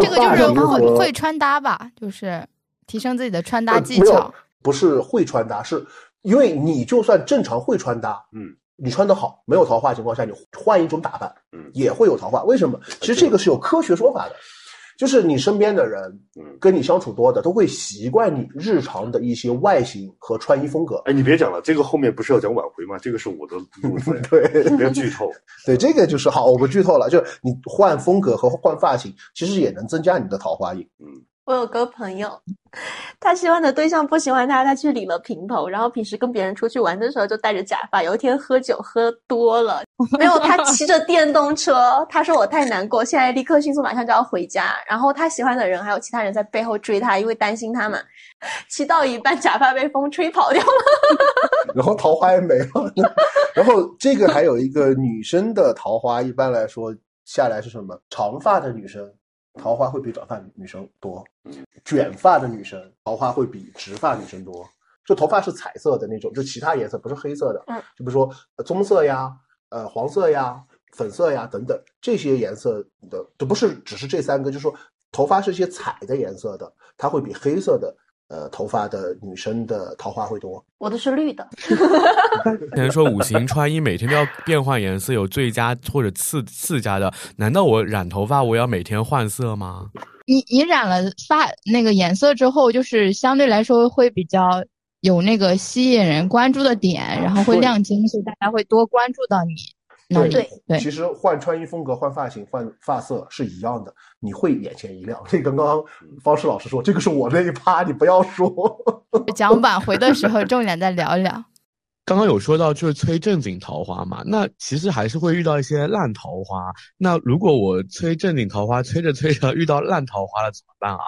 这个就是会会穿搭吧，就是提升自己的穿搭技巧。不是会穿搭，是因为你就算正常会穿搭，嗯。你穿的好，没有桃花情况下，你换一种打扮，嗯，也会有桃花。为什么？其实这个是有科学说法的，就是你身边的人，嗯，跟你相处多的，都会习惯你日常的一些外形和穿衣风格。哎，你别讲了，这个后面不是要讲挽回吗？这个是我的路子，对，不要剧透。对，这个就是好，我不剧透了。就是你换风格和换发型，其实也能增加你的桃花运。嗯。我有个朋友，他喜欢的对象不喜欢他，他去理了平头，然后平时跟别人出去玩的时候就戴着假发。有一天喝酒喝多了，没有他骑着电动车，他说我太难过，现在立刻迅速马上就要回家。然后他喜欢的人还有其他人在背后追他，因为担心他嘛。骑到一半，假发被风吹跑掉了，然后桃花也没了。然后这个还有一个女生的桃花，一般来说下来是什么？长发的女生。桃花会比短发女生多，卷发的女生桃花会比直发女生多。就头发是彩色的那种，就其他颜色不是黑色的，嗯，就比如说棕色呀、呃黄色呀、粉色呀等等这些颜色的，都不是只是这三个，就是说头发是一些彩的颜色的，它会比黑色的。呃，头发的女生的桃花会多。我的是绿的。有人说五行穿衣每天都要变换颜色，有最佳或者次次佳的。难道我染头发我要每天换色吗？你你染了发那个颜色之后，就是相对来说会比较有那个吸引人关注的点，然后会亮晶，所以大家会多关注到你。对对，其实换穿衣风格、换发型、换发色是一样的，你会眼前一亮。这刚刚方式老师说，这个是我那一趴，你不要说。讲挽回的时候，重点再聊一聊。刚刚有说到就是催正经桃花嘛，那其实还是会遇到一些烂桃花。那如果我催正经桃花，催着催着遇到烂桃花了怎么办啊？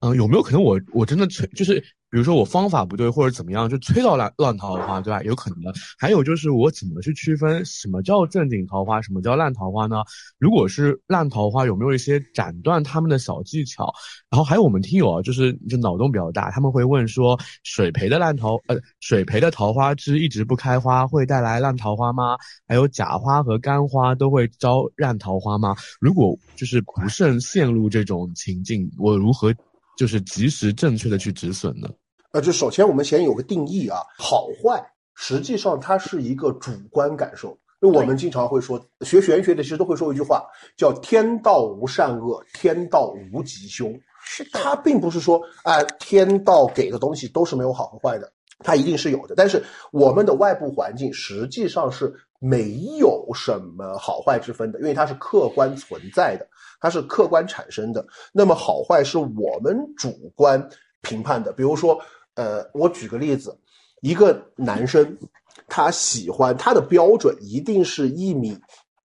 嗯，有没有可能我我真的催就是？比如说我方法不对或者怎么样，就催到烂烂桃花，对吧？有可能的。还有就是我怎么去区分什么叫正经桃花，什么叫烂桃花呢？如果是烂桃花，有没有一些斩断他们的小技巧？然后还有我们听友啊，就是就脑洞比较大，他们会问说，水培的烂桃呃，水培的桃花枝一直不开花，会带来烂桃花吗？还有假花和干花都会招烂桃花吗？如果就是不慎陷入这种情境，我如何？就是及时正确的去止损呢？呃，就首先我们先有个定义啊，好坏实际上它是一个主观感受。因为我们经常会说，学玄学的其实都会说一句话，叫“天道无善恶，天道无吉凶”。是的，它并不是说，哎，天道给的东西都是没有好和坏的，它一定是有的。但是我们的外部环境实际上是没有什么好坏之分的，因为它是客观存在的。它是客观产生的，那么好坏是我们主观评判的。比如说，呃，我举个例子，一个男生他喜欢他的标准一定是一米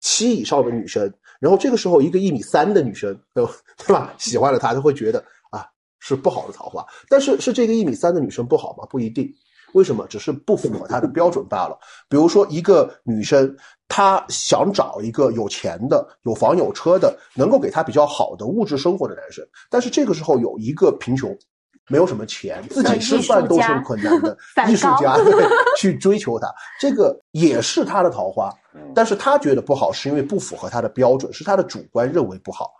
七以上的女生，然后这个时候一个一米三的女生，对吧？喜欢了他，他会觉得啊是不好的桃花。但是是这个一米三的女生不好吗？不一定。为什么？只是不符合他的标准罢了。比如说，一个女生，她想找一个有钱的、有房有车的，能够给她比较好的物质生活的男生。但是这个时候有一个贫穷，没有什么钱，自己吃饭都是困难的 艺术家 去追求她，这个也是他的桃花。但是他觉得不好，是因为不符合他的标准，是他的主观认为不好。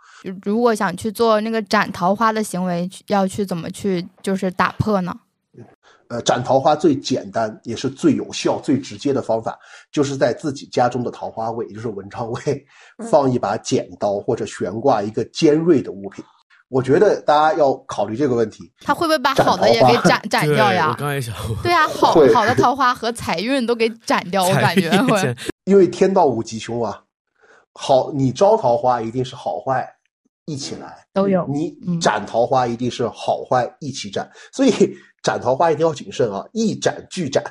如果想去做那个斩桃花的行为，要去怎么去就是打破呢？呃，斩桃花最简单也是最有效、最直接的方法，就是在自己家中的桃花位，也就是文昌位，放一把剪刀或者悬挂一个尖锐的物品。我觉得大家要考虑这个问题。他会不会把好的也给斩斩掉呀？我刚才想。对啊，好好的桃花和财运都给斩掉，我感觉会。因为天道无吉凶啊，好，你招桃花一定是好坏一起来，都有。你斩桃花一定是好坏一起斩，所以。斩桃花一定要谨慎啊，一斩俱斩。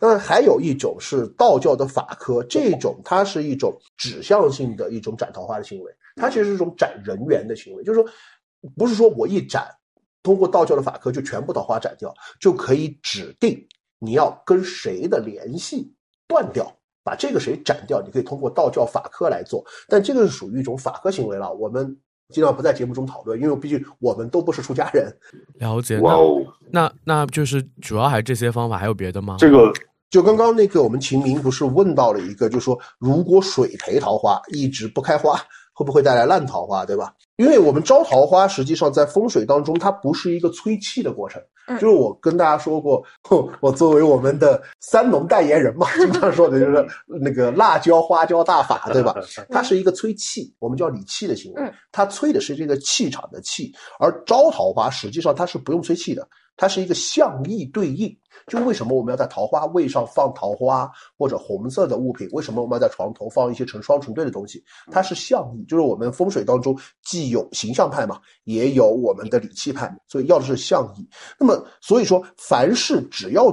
那还有一种是道教的法科，这种它是一种指向性的一种斩桃花的行为，它其实是一种斩人缘的行为，就是说，不是说我一斩，通过道教的法科就全部桃花斩掉，就可以指定你要跟谁的联系断掉，把这个谁斩掉，你可以通过道教法科来做，但这个是属于一种法科行为了，我们。尽量不在节目中讨论，因为毕竟我们都不是出家人。了解。哇哦，那那就是主要还是这些方法，还有别的吗？这个就刚刚那个我们秦明不是问到了一个，就是说如果水培桃花一直不开花，会不会带来烂桃花，对吧？因为我们招桃花，实际上在风水当中，它不是一个催气的过程。就是我跟大家说过，我作为我们的三农代言人嘛，经常说的就是那个辣椒花椒大法，对吧？它是一个催气，我们叫理气的行为，它催的是这个气场的气，而招桃花实际上它是不用催气的，它是一个相意对应。就为什么我们要在桃花位上放桃花或者红色的物品？为什么我们要在床头放一些成双成对的东西？它是象意，就是我们风水当中既有形象派嘛，也有我们的理气派，所以要的是象意。那么所以说，凡是只要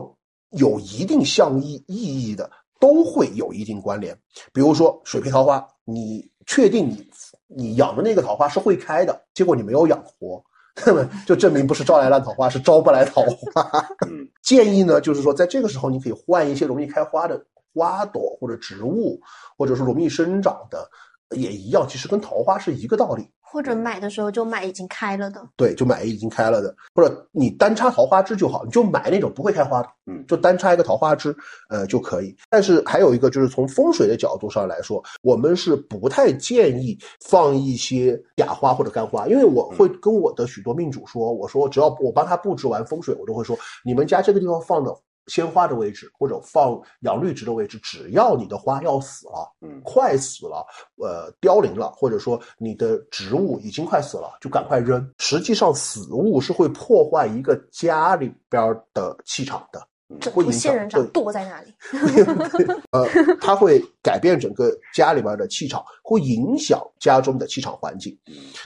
有一定象意意义的，都会有一定关联。比如说水培桃花，你确定你你养的那个桃花是会开的，结果你没有养活。那 么就证明不是招来烂桃花，是招不来桃花。建议呢，就是说在这个时候，你可以换一些容易开花的花朵或者植物，或者是容易生长的，也一样，其实跟桃花是一个道理。或者买的时候就买已经开了的，对，就买已经开了的，或者你单插桃花枝就好，你就买那种不会开花的，嗯，就单插一个桃花枝，呃就可以。但是还有一个就是从风水的角度上来说，我们是不太建议放一些假花或者干花，因为我会跟我的许多命主说，我说只要我帮他布置完风水，我都会说你们家这个地方放的。鲜花的位置，或者放养绿植的位置，只要你的花要死了，嗯，快死了，呃，凋零了，或者说你的植物已经快死了，就赶快扔。实际上，死物是会破坏一个家里边的气场的，会影响。仙人掌躲在那里，呃，它会改变整个家里边的气场，会影响家中的气场环境。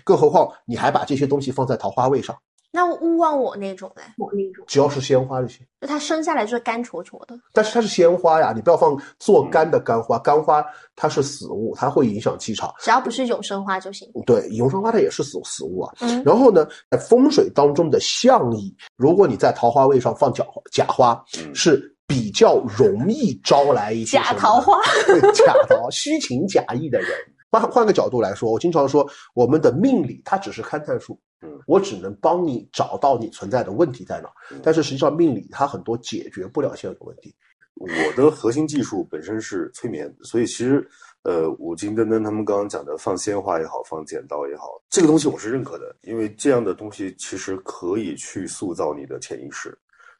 更何况你还把这些东西放在桃花位上。那勿忘我那种嘞，我那种只要是鲜花就行，就它生下来就是干戳戳的。但是它是鲜花呀，你不要放做干的干花，干花它是死物，它会影响气场。只要不是永生花就行。对，永生花它也是死死物啊。嗯。然后呢，在风水当中的象意，如果你在桃花位上放假假花，是比较容易招来一些假桃花，假桃虚情假意的人。换换个角度来说，我经常说，我们的命理它只是勘探术。嗯，我只能帮你找到你存在的问题在哪，但是实际上命理它很多解决不了现有的问题。我的核心技术本身是催眠，所以其实，呃，五金登登他们刚刚讲的放鲜花也好，放剪刀也好，这个东西我是认可的，因为这样的东西其实可以去塑造你的潜意识，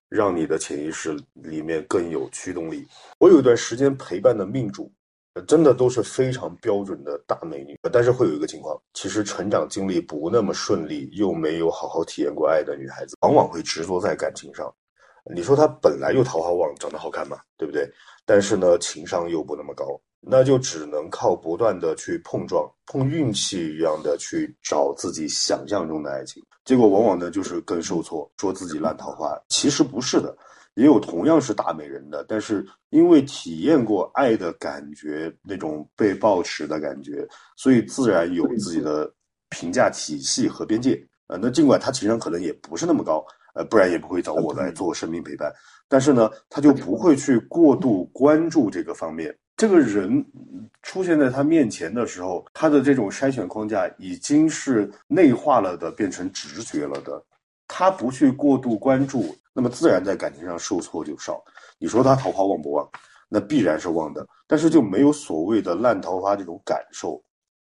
让你的潜意识里面更有驱动力。我有一段时间陪伴的命主。真的都是非常标准的大美女，但是会有一个情况，其实成长经历不那么顺利，又没有好好体验过爱的女孩子，往往会执着在感情上。你说她本来又桃花旺，长得好看嘛，对不对？但是呢，情商又不那么高，那就只能靠不断的去碰撞，碰运气一样的去找自己想象中的爱情，结果往往呢就是更受挫，说自己烂桃花，其实不是的。也有同样是大美人的，但是因为体验过爱的感觉，那种被抱持的感觉，所以自然有自己的评价体系和边界。呃，那尽管他情商可能也不是那么高，呃，不然也不会找我来做生命陪伴。但是呢，他就不会去过度关注这个方面。这个人出现在他面前的时候，他的这种筛选框架已经是内化了的，变成直觉了的。他不去过度关注，那么自然在感情上受挫就少。你说他桃花旺不旺？那必然是旺的，但是就没有所谓的烂桃花这种感受。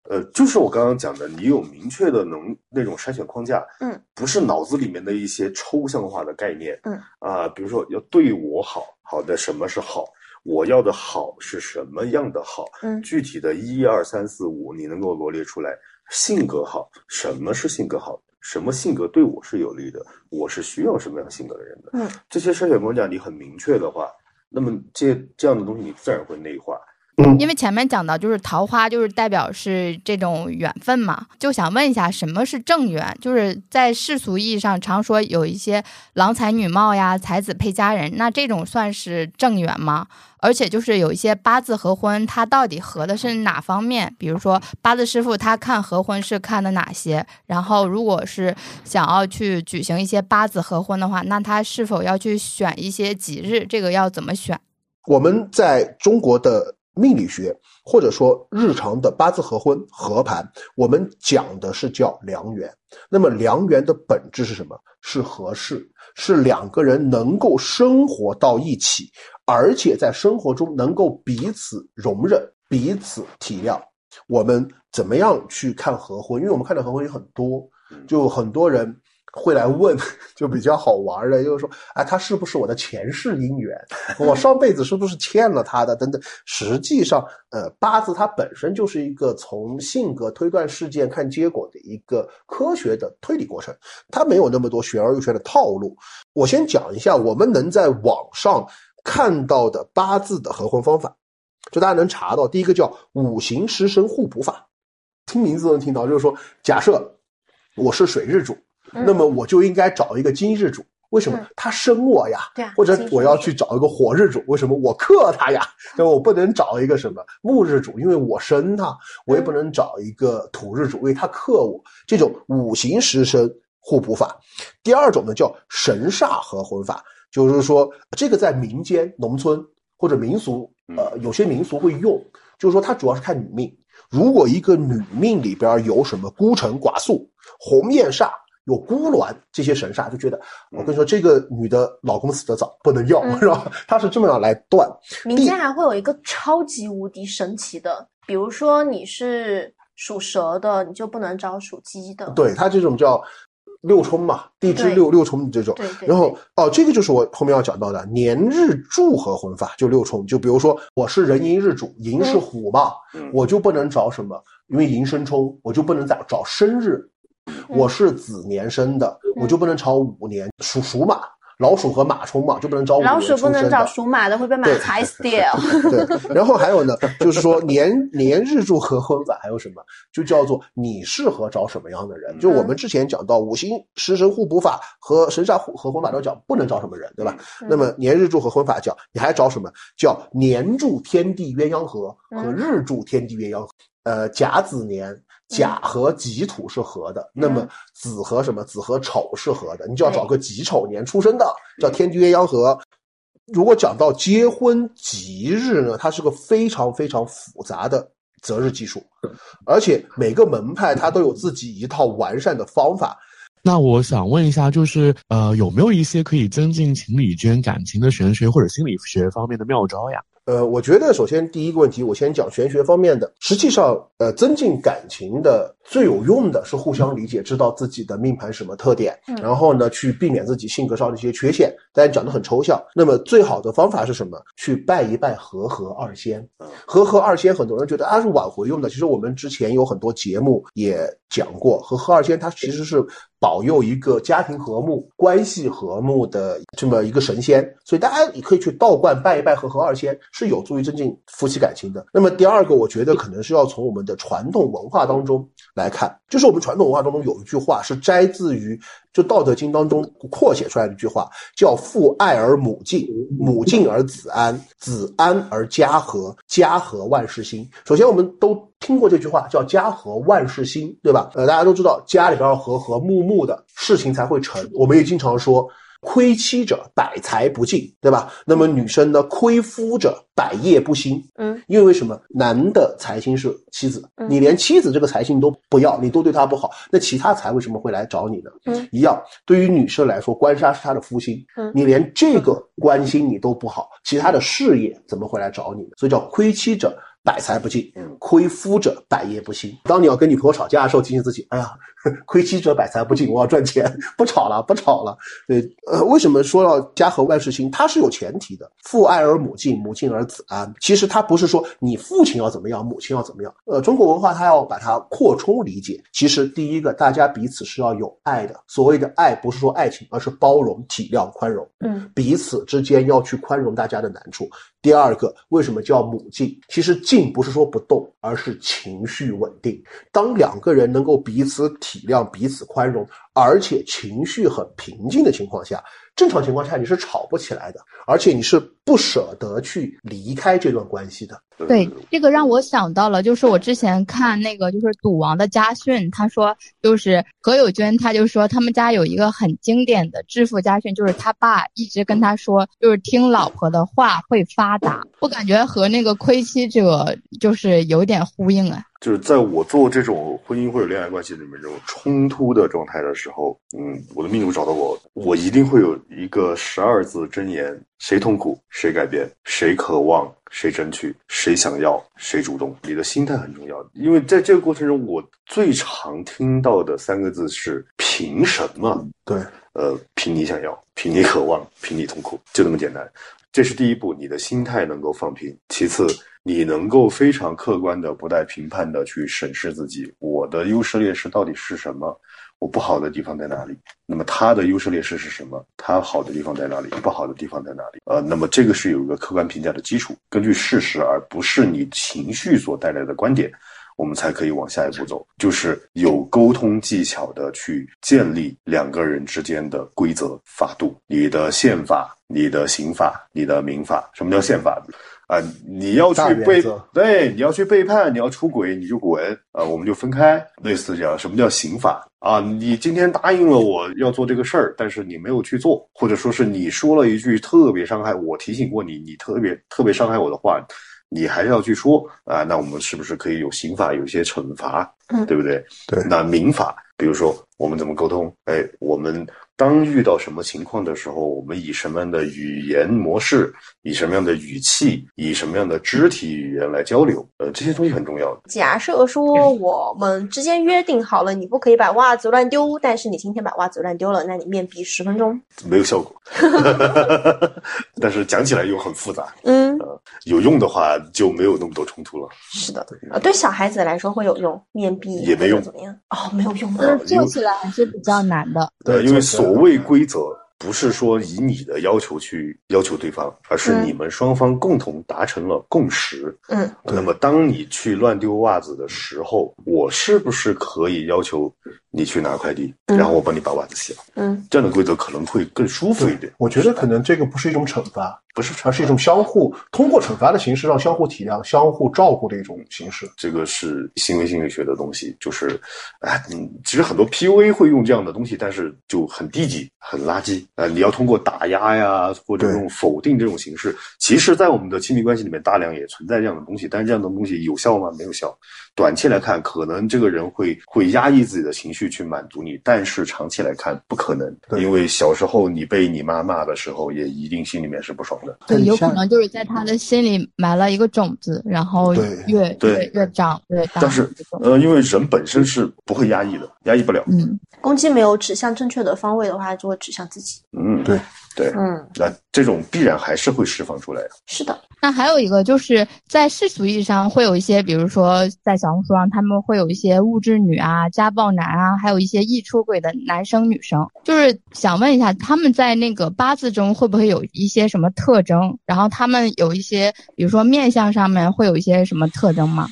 呃，就是我刚刚讲的，你有明确的能那种筛选框架，嗯，不是脑子里面的一些抽象化的概念，嗯啊，比如说要对我好，好的什么是好？我要的好是什么样的好？嗯，具体的一二三四五，你能够罗列出来。性格好，什么是性格好？什么性格对我是有利的？我是需要什么样性格的人的？嗯，这些筛选框架你很明确的话，那么这这样的东西你自然会内化。嗯，因为前面讲到就是桃花就是代表是这种缘分嘛，就想问一下什么是正缘？就是在世俗意义上常说有一些郎才女貌呀，才子配佳人，那这种算是正缘吗？而且就是有一些八字合婚，它到底合的是哪方面？比如说八字师傅他看合婚是看的哪些？然后如果是想要去举行一些八字合婚的话，那他是否要去选一些吉日？这个要怎么选？我们在中国的命理学或者说日常的八字合婚合盘，我们讲的是叫良缘。那么良缘的本质是什么？是合适，是两个人能够生活到一起，而且在生活中能够彼此容忍、彼此体谅。我们怎么样去看合婚？因为我们看的合婚有很多，就很多人。会来问，就比较好玩的，就是说，哎，他是不是我的前世姻缘？我上辈子是不是欠了他的？等等。实际上，呃，八字它本身就是一个从性格推断事件看结果的一个科学的推理过程，它没有那么多玄而又玄的套路。我先讲一下我们能在网上看到的八字的合婚方法，就大家能查到，第一个叫五行师生互补法，听名字能听到，就是说，假设我是水日主。那么我就应该找一个金日主，为什么他生我呀？对啊，或者我要去找一个火日主，为什么我克他呀？对吧？我不能找一个什么木日主，因为我生他；我也不能找一个土日主，因为他克我。这种五行食神互补法。第二种呢叫神煞合婚法，就是说这个在民间、农村或者民俗，呃，有些民俗会用，就是说它主要是看女命。如果一个女命里边有什么孤城寡宿、鸿雁煞。有孤鸾这些神煞，就觉得我跟你说，这个女的老公死得早，不能要，是吧？他是这么样来断。民间还会有一个超级无敌神奇的，比如说你是属蛇的，你就不能找属鸡的。对他这种叫六冲嘛，地支六六冲这种。然后哦，这个就是我后面要讲到的年日柱合婚法，就六冲。就比如说我是人寅日主，寅是虎嘛，我就不能找什么，因为寅生冲，我就不能找找生日。我是子年生的，我就不能朝五年属属马，老鼠和马冲嘛，就不能找五年老鼠不能找属马的，会被马踩死掉。对，然后还有呢，就是说年年日柱合婚法还有什么？就叫做你适合找什么样的人？就我们之前讲到五行食神互补法和神煞合婚法都讲不能找什么人，对吧？那么年日柱合婚法讲你还找什么？叫年柱天地鸳鸯合和日柱天地鸳鸯合。呃，甲子年。甲和己土是合的，那么子和什么？子和丑是合的，你就要找个己丑年出生的，叫天地鸳鸯合。如果讲到结婚吉日呢，它是个非常非常复杂的择日技术，而且每个门派它都有自己一套完善的方法。那我想问一下，就是呃，有没有一些可以增进情侣间感情的玄学或者心理学方面的妙招呀？呃，我觉得首先第一个问题，我先讲玄学方面的。实际上，呃，增进感情的最有用的是互相理解，知道自己的命盘什么特点，然后呢，去避免自己性格上的一些缺陷。大家讲的很抽象。那么最好的方法是什么？去拜一拜和合二仙。和合二仙，很多人觉得啊是挽回用的。其实我们之前有很多节目也讲过，和合二仙它其实是保佑一个家庭和睦、关系和睦的这么一个神仙。所以大家也可以去道观拜一拜和合二仙。是有助于增进夫妻感情的。那么第二个，我觉得可能是要从我们的传统文化当中来看，就是我们传统文化当中有一句话是摘自于就《道德经》当中扩写出来的一句话，叫“父爱而母敬，母敬而子安，子安而家和，家和万事兴”。首先，我们都听过这句话，叫“家和万事兴”，对吧？呃，大家都知道家里边要和和睦睦的，事情才会成。我们也经常说。亏妻者百财不进，对吧？那么女生呢？亏夫者百业不兴。嗯，因为什么？男的财星是妻子，你连妻子这个财星都不要，你都对她不好，那其他财为什么会来找你呢？嗯，一样。对于女生来说，官杀是她的夫星，嗯，你连这个关心你都不好，其他的事业怎么会来找你呢？所以叫亏妻者。百财不进，亏夫者百业不兴。当你要跟女朋友吵架的时候，提醒自己：哎呀，亏妻者百财不进，我要赚钱，不吵了，不吵了。对，呃，为什么说到家和万事兴？它是有前提的，父爱而母敬，母敬而子安。其实它不是说你父亲要怎么样，母亲要怎么样。呃，中国文化它要把它扩充理解。其实第一个，大家彼此是要有爱的。所谓的爱，不是说爱情，而是包容、体谅、宽容。嗯，彼此之间要去宽容大家的难处。第二个，为什么叫母敬？其实敬不是说不动，而是情绪稳定。当两个人能够彼此体体谅、彼此宽容，而且情绪很平静的情况下，正常情况下你是吵不起来的，而且你是不舍得去离开这段关系的。对，这个让我想到了，就是我之前看那个就是赌王的家训，他说就是何猷君，他就说他们家有一个很经典的致富家训，就是他爸一直跟他说，就是听老婆的话会发达。我感觉和那个亏妻者就是有点呼应啊。就是在我做这种婚姻或者恋爱关系里面这种冲突的状态的时候，嗯，我的命主找到我，我一定会有一个十二字真言：谁痛苦谁改变，谁渴望谁争取，谁想要谁主动。你的心态很重要，因为在这个过程中，我最常听到的三个字是“凭什么”。对，呃，凭你想要，凭你渴望，凭你痛苦，就那么简单。这是第一步，你的心态能够放平。其次。你能够非常客观的、不带评判的去审视自己，我的优势劣势到底是什么？我不好的地方在哪里？那么他的优势劣势是什么？他好的地方在哪里？不好的地方在哪里？呃，那么这个是有一个客观评价的基础，根据事实而不是你情绪所带来的观点，我们才可以往下一步走，就是有沟通技巧的去建立两个人之间的规则法度。你的宪法、你的刑法、你的民法，什么叫宪法？啊，你要去背对，你要去背叛，你要出轨，你就滚啊，我们就分开，类似这样。什么叫刑法啊？你今天答应了我要做这个事儿，但是你没有去做，或者说是你说了一句特别伤害我，提醒过你，你特别特别伤害我的话，你还是要去说啊？那我们是不是可以有刑法，有一些惩罚，对不对？对。那民法，比如说我们怎么沟通？哎，我们。当遇到什么情况的时候，我们以什么样的语言模式，以什么样的语气，以什么样的肢体语言来交流？呃，这些东西很重要。假设说我们之间约定好了，你不可以把袜子乱丢，但是你今天把袜子乱丢了，那你面壁十分钟没有效果。但是讲起来又很复杂。嗯，有用的话就没有那么多冲突了。是的，呃，对小孩子来说会有用，面壁也没用，怎么样？哦，没有用吗？做起来还是比较难的。对，因为所。所谓规则，不是说以你的要求去要求对方，而是你们双方共同达成了共识。嗯，那么当你去乱丢袜子的时候，我是不是可以要求你去拿快递，然后我帮你把袜子洗了？嗯，这样的规则可能会更舒服一点。我觉得可能这个不是一种惩罚。不是，而是一种相互通过惩罚的形式，让相互体谅、相互照顾的一种形式。这个是行为心理学的东西，就是，哎，嗯，其实很多 PUA 会用这样的东西，但是就很低级、很垃圾。呃，你要通过打压呀，或者用否定这种形式，其实，在我们的亲密关系里面，大量也存在这样的东西。但是这样的东西有效吗？没有效。短期来看，可能这个人会会压抑自己的情绪去满足你，但是长期来看不可能，因为小时候你被你妈骂的时候，也一定心里面是不爽的。对，有可能就是在他的心里埋了一个种子，然后越越越长越大。但是呃，因为人本身是不会压抑的，压抑不了。嗯，攻击没有指向正确的方位的话，就会指向自己。嗯，对。对，嗯，那这种必然还是会释放出来的。是的，那还有一个就是在世俗意义上会有一些，比如说在小红书上，他们会有一些物质女啊、家暴男啊，还有一些易出轨的男生女生。就是想问一下，他们在那个八字中会不会有一些什么特征？然后他们有一些，比如说面相上面会有一些什么特征吗？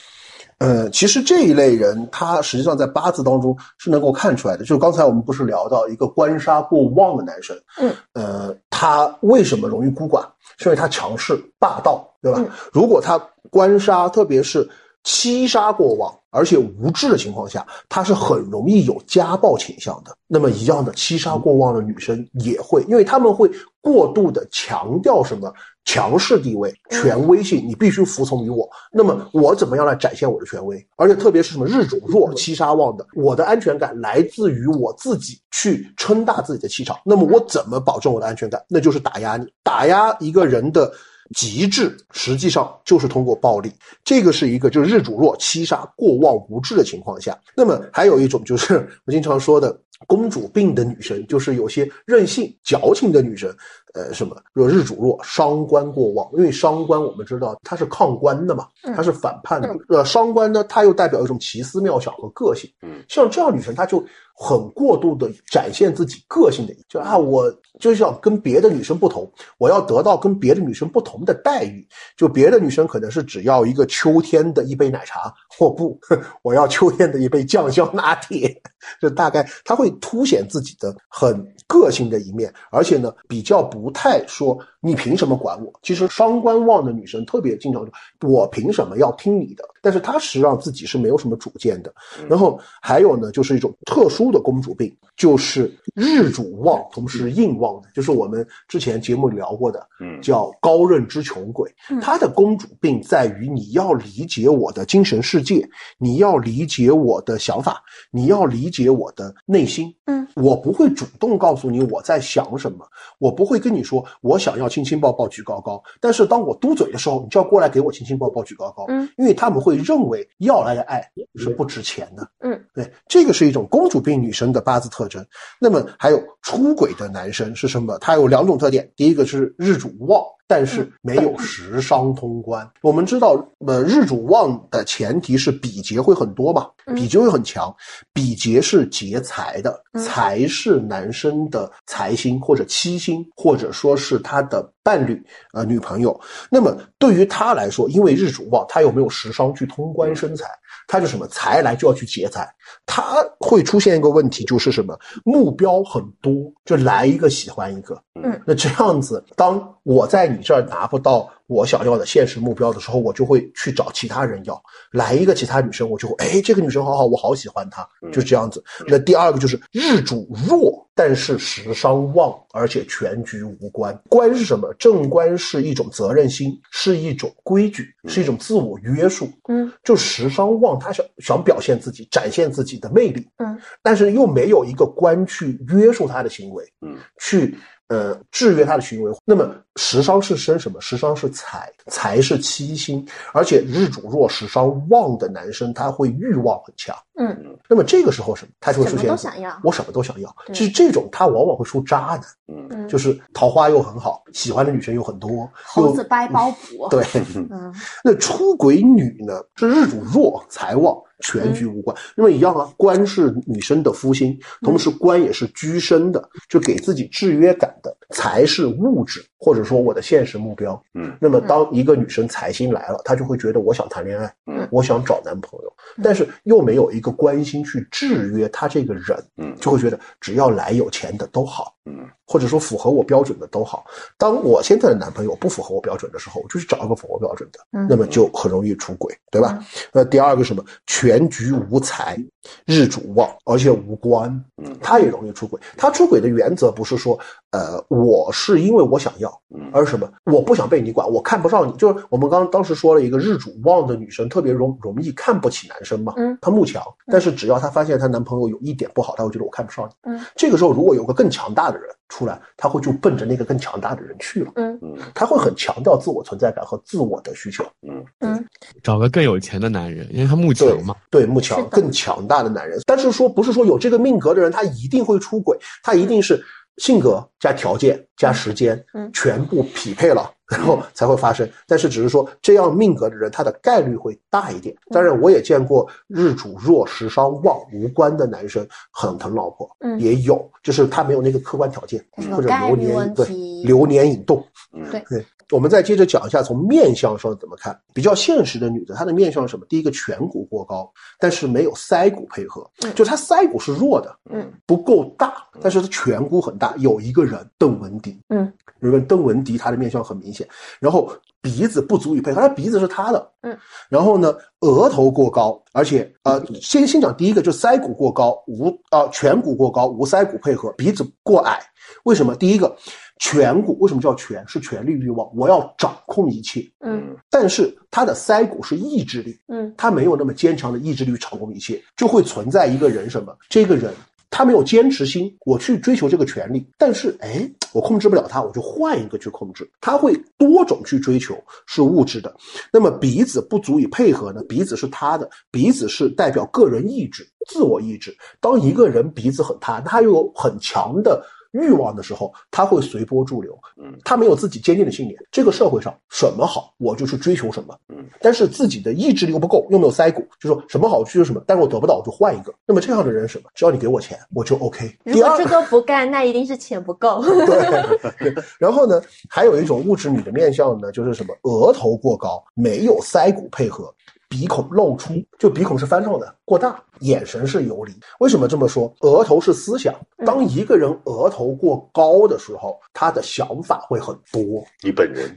呃，其实这一类人，他实际上在八字当中是能够看出来的。就刚才我们不是聊到一个官杀过旺的男生，嗯，呃，他为什么容易孤寡？是因为他强势霸道，对吧？如果他官杀，特别是七杀过旺，而且无智的情况下，他是很容易有家暴倾向的。那么一样的，七杀过旺的女生也会，因为他们会过度的强调什么？强势地位、权威性，你必须服从于我。那么我怎么样来展现我的权威？而且特别是什么日主弱、七杀旺的，我的安全感来自于我自己去撑大自己的气场。那么我怎么保证我的安全感？那就是打压你，打压一个人的极致，实际上就是通过暴力。这个是一个就是日主弱、七杀过旺无智的情况下。那么还有一种就是我经常说的。公主病的女生就是有些任性、矫情的女生，呃，什么若日主弱，伤官过旺，因为伤官我们知道她是抗官的嘛，她是反叛的。呃，伤官呢，她又代表一种奇思妙想和个性。嗯，像这样女生，她就很过度的展现自己个性的，就啊，我就是要跟别的女生不同，我要得到跟别的女生不同的待遇。就别的女生可能是只要一个秋天的一杯奶茶，或不，我要秋天的一杯酱香拿铁。就大概他会凸显自己的很个性的一面，而且呢，比较不太说你凭什么管我。其实双观望的女生特别经常说，我凭什么要听你的？但是她实际上自己是没有什么主见的。然后还有呢，就是一种特殊的公主病，就是日主旺，同时印旺的，就是我们之前节目里聊过的，嗯叫高认知穷鬼。她的公主病在于你要理解我的精神世界，你要理解我的想法，你要理解我的内心。嗯，我不会主动告诉你我在想什么，我不会跟你说我想要亲亲抱抱举高高，但是当我嘟嘴的时候，你就要过来给我亲亲抱抱举高高。嗯，因为他们会认为要来的爱是不值钱的。嗯，对，这个是一种公主病女生的八字特征。那么还有出轨的男生是什么？他有两种特点，第一个是日主旺。但是没有食伤通关。我们知道，呃，日主旺的前提是比劫会很多嘛，比劫会很强。比劫是劫财的，财是男生的财星或者七星，或者说是他的伴侣，呃，女朋友。那么对于他来说，因为日主旺，他有没有食伤去通关生财？他就什么财来就要去劫财，他会出现一个问题，就是什么目标很多，就来一个喜欢一个。嗯，那这样子，当我在你这儿拿不到我想要的现实目标的时候，我就会去找其他人要。来一个其他女生，我就会哎，这个女生好好，我好喜欢她，就这样子。那第二个就是日主弱，但是时伤旺，而且全局无关。官是什么？正官是一种责任心，是一种规矩，是一种自我约束。嗯，就时伤旺，他想想表现自己，展现自己的魅力。嗯，但是又没有一个官去约束他的行为。嗯，去。呃，制约他的行为。那么食伤是生什么？食伤是财，财是七星，而且日主弱、食伤旺的男生，他会欲望很强。嗯，那么这个时候什么？他就会出现什么都想要我什么都想要。对其实这种他往往会出渣男，嗯嗯，就是桃花又很好，喜欢的女生又很多，又猴子掰包袱。对。嗯那出轨女呢，是日主弱，财旺，全局无关。因为一样啊，官是女生的夫星，同时官也是居身的，就给自己制约感的。财是物质，或者说我的现实目标。嗯，那么当一个女生财星来了，她就会觉得我想谈恋爱，嗯。我想找男朋友，但是又没有一个关心去制约她这个人，嗯。就会觉得只要来有钱的都好。嗯或者说符合我标准的都好。当我现在的男朋友不符合我标准的时候，我就去找一个符合标准的，嗯那么就很容易出轨，对吧？那第二个什么？全局无才，日主旺，而且无官，嗯他也容易出轨。他出轨的原则不是说，呃，我是因为我想要，嗯而是什么？我不想被你管，我看不上你。就是我们刚当时说了一个日主旺的女生特别容容易看不起男生嘛，嗯她慕强，但是只要她发现她男朋友有一点不好，她会觉得我看不上你。嗯这个时候如果有个更强大的人出来，他会就奔着那个更强大的人去了。嗯嗯他会很强调自我存在感和自我的需求。嗯嗯找个更有钱的男人，因为他慕对强嘛。对，慕强更强大的男人，但是说不是说有这个命格的人他一定会出轨，他一定是性格加条件加时间，嗯。全部匹配了，然后才会发生。但是只是说这样命格的人，他的概率会大一点。当然，我也见过日主弱、时伤旺无关的男生很疼老婆，嗯。也有，就是他没有那个客观条件或者流年对流年引动。嗯对。对，我们再接着讲一下从面相上怎么看。比较现实的女的，她的面相是什么？第一个颧骨过高，但是没有腮骨配合，嗯就她腮骨是弱的，嗯不够大，但是她颧骨很大。有一个人邓文迪，嗯，有一个邓文迪，她的面相很明显，然后鼻子不足以配合，她鼻子是塌的，嗯，然后呢，额头过高，而且呃，先先讲第一个，就腮骨过高，无啊颧骨过高，无腮骨配合，鼻子过矮。为什么？第一个，颧骨为什么叫权？是权力欲望，我要掌控一切。嗯但是他的腮骨是意志力，嗯他没有那么坚强的意志力掌控一切，就会存在一个人什么？这个人他没有坚持心，我去追求这个权利，但是哎，我控制不了他，我就换一个去控制。他会多种去追求，是物质的。那么鼻子不足以配合呢？鼻子是他的，鼻子是代表个人意志、自我意志。当一个人鼻子很塌，他又有很强的。欲望的时候，他会随波逐流，嗯，他没有自己坚定的信念。这个社会上什么好，我就去追求什么，嗯，但是自己的意志力又不够，又没有腮骨，就说什么好追求什么，但是我得不到，我就换一个。那么这样的人什么？只要你给我钱，我就 OK。如果这个不干，那一定是钱不够。对对。然后呢，还有一种物质女的面相呢，就是什么额头过高，没有腮骨配合。鼻孔露出，就鼻孔是翻上的，过大，眼神是游离。为什么这么说？额头是思想。当一个人额头过高的时候，他的想法会很多。你本人，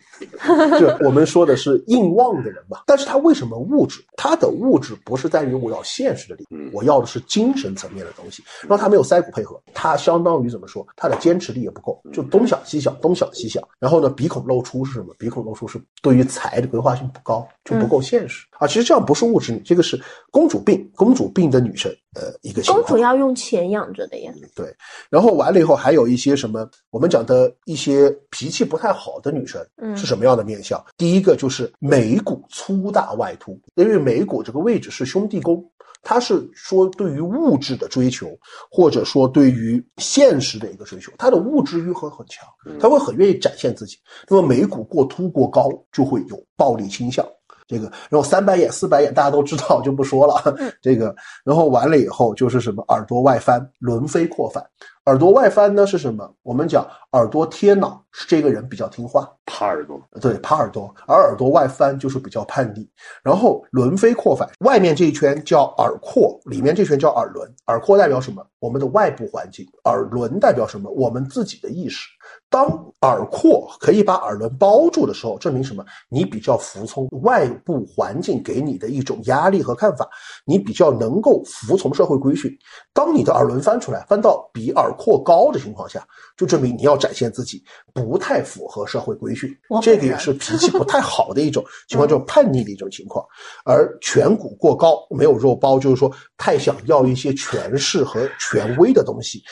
就我们说的是硬望的人吧。但是他为什么物质？他的物质不是在于我要现实的力，我要的是精神层面的东西。然后他没有腮骨配合，他相当于怎么说？他的坚持力也不够，就东想西想，东想西想。然后呢，鼻孔露出是什么？鼻孔露出是对于财的规划性不高，就不够现实啊。其实。这样不是物质女，这个是公主病，公主病的女生，呃，一个公主要用钱养着的呀。对，然后完了以后还有一些什么，我们讲的一些脾气不太好的女生，嗯，是什么样的面相？第一个就是眉骨粗大外凸，因为眉骨这个位置是兄弟宫，它是说对于物质的追求，或者说对于现实的一个追求，她的物质欲会很强，她会很愿意展现自己。那么眉骨过凸过高，就会有暴力倾向。这个，然后三白眼、四白眼，大家都知道，就不说了。这个，然后完了以后就是什么耳朵外翻、轮飞扩反。耳朵外翻呢是什么？我们讲耳朵贴脑是这个人比较听话，趴耳朵，对，趴耳朵。而耳朵外翻就是比较叛逆。然后轮飞扩反，外面这一圈叫耳廓，里面这圈叫耳轮。耳廓代表什么？我们的外部环境。耳轮代表什么？我们自己的意识。当耳廓可以把耳轮包住的时候，证明什么？你比较服从外部环境给你的一种压力和看法，你比较能够服从社会规训。当你的耳轮翻出来，翻到比耳廓高的情况下，就证明你要展现自己不太符合社会规训。这个也是脾气不太好的一种 情况，叫叛逆的一种情况。而颧骨过高，没有肉包，就是说太想要一些权势和权威的东西。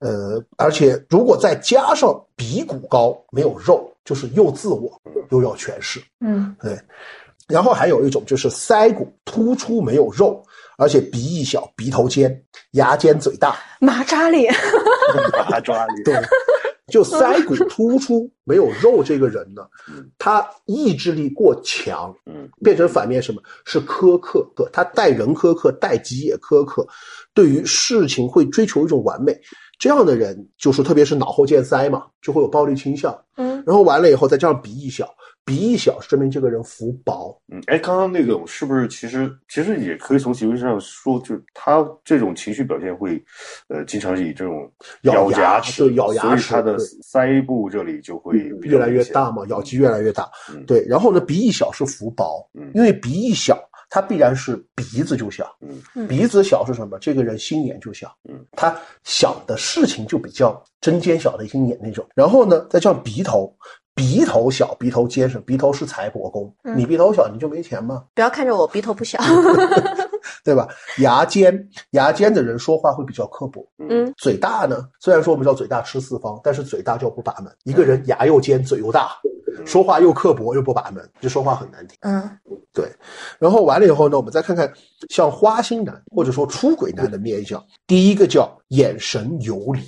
呃，而且如果再加上鼻骨高没有肉，就是又自我又要权势。嗯，对。然后还有一种就是腮骨突出没有肉，而且鼻翼小、鼻头尖、牙尖嘴大，马扎脸。马扎脸。对，就腮骨突出没有肉，这个人呢，他意志力过强，嗯，变成反面什么？是苛刻，他待人苛刻，待己也苛刻，对于事情会追求一种完美。这样的人就是，特别是脑后见腮嘛，就会有暴力倾向。嗯，然后完了以后，再加上鼻翼小，鼻翼小说明这个人福薄。嗯，哎，刚刚那种是不是其实其实也可以从行为上说，就是他这种情绪表现会，呃，经常以这种咬牙齿、咬牙齿，所以他的腮部这里就会越来越大嘛，咬肌越来越大。对，然后呢，鼻翼小是福薄，因为鼻翼小。他必然是鼻子就小，嗯，鼻子小是什么？这个人心眼就小，嗯，他想的事情就比较针尖小的心眼那种。然后呢，再叫鼻头，鼻头小，鼻头尖是鼻头是财帛宫，你鼻头小你就没钱吗？不要看着我鼻头不小，对吧？牙尖，牙尖的人说话会比较刻薄，嗯，嘴大呢，虽然说我们叫嘴大吃四方，但是嘴大叫不把门。一个人牙又尖，嘴又大。说话又刻薄又不把门，就说话很难听。嗯，对。然后完了以后呢，我们再看看像花心男或者说出轨男的面相。第一个叫眼神游离。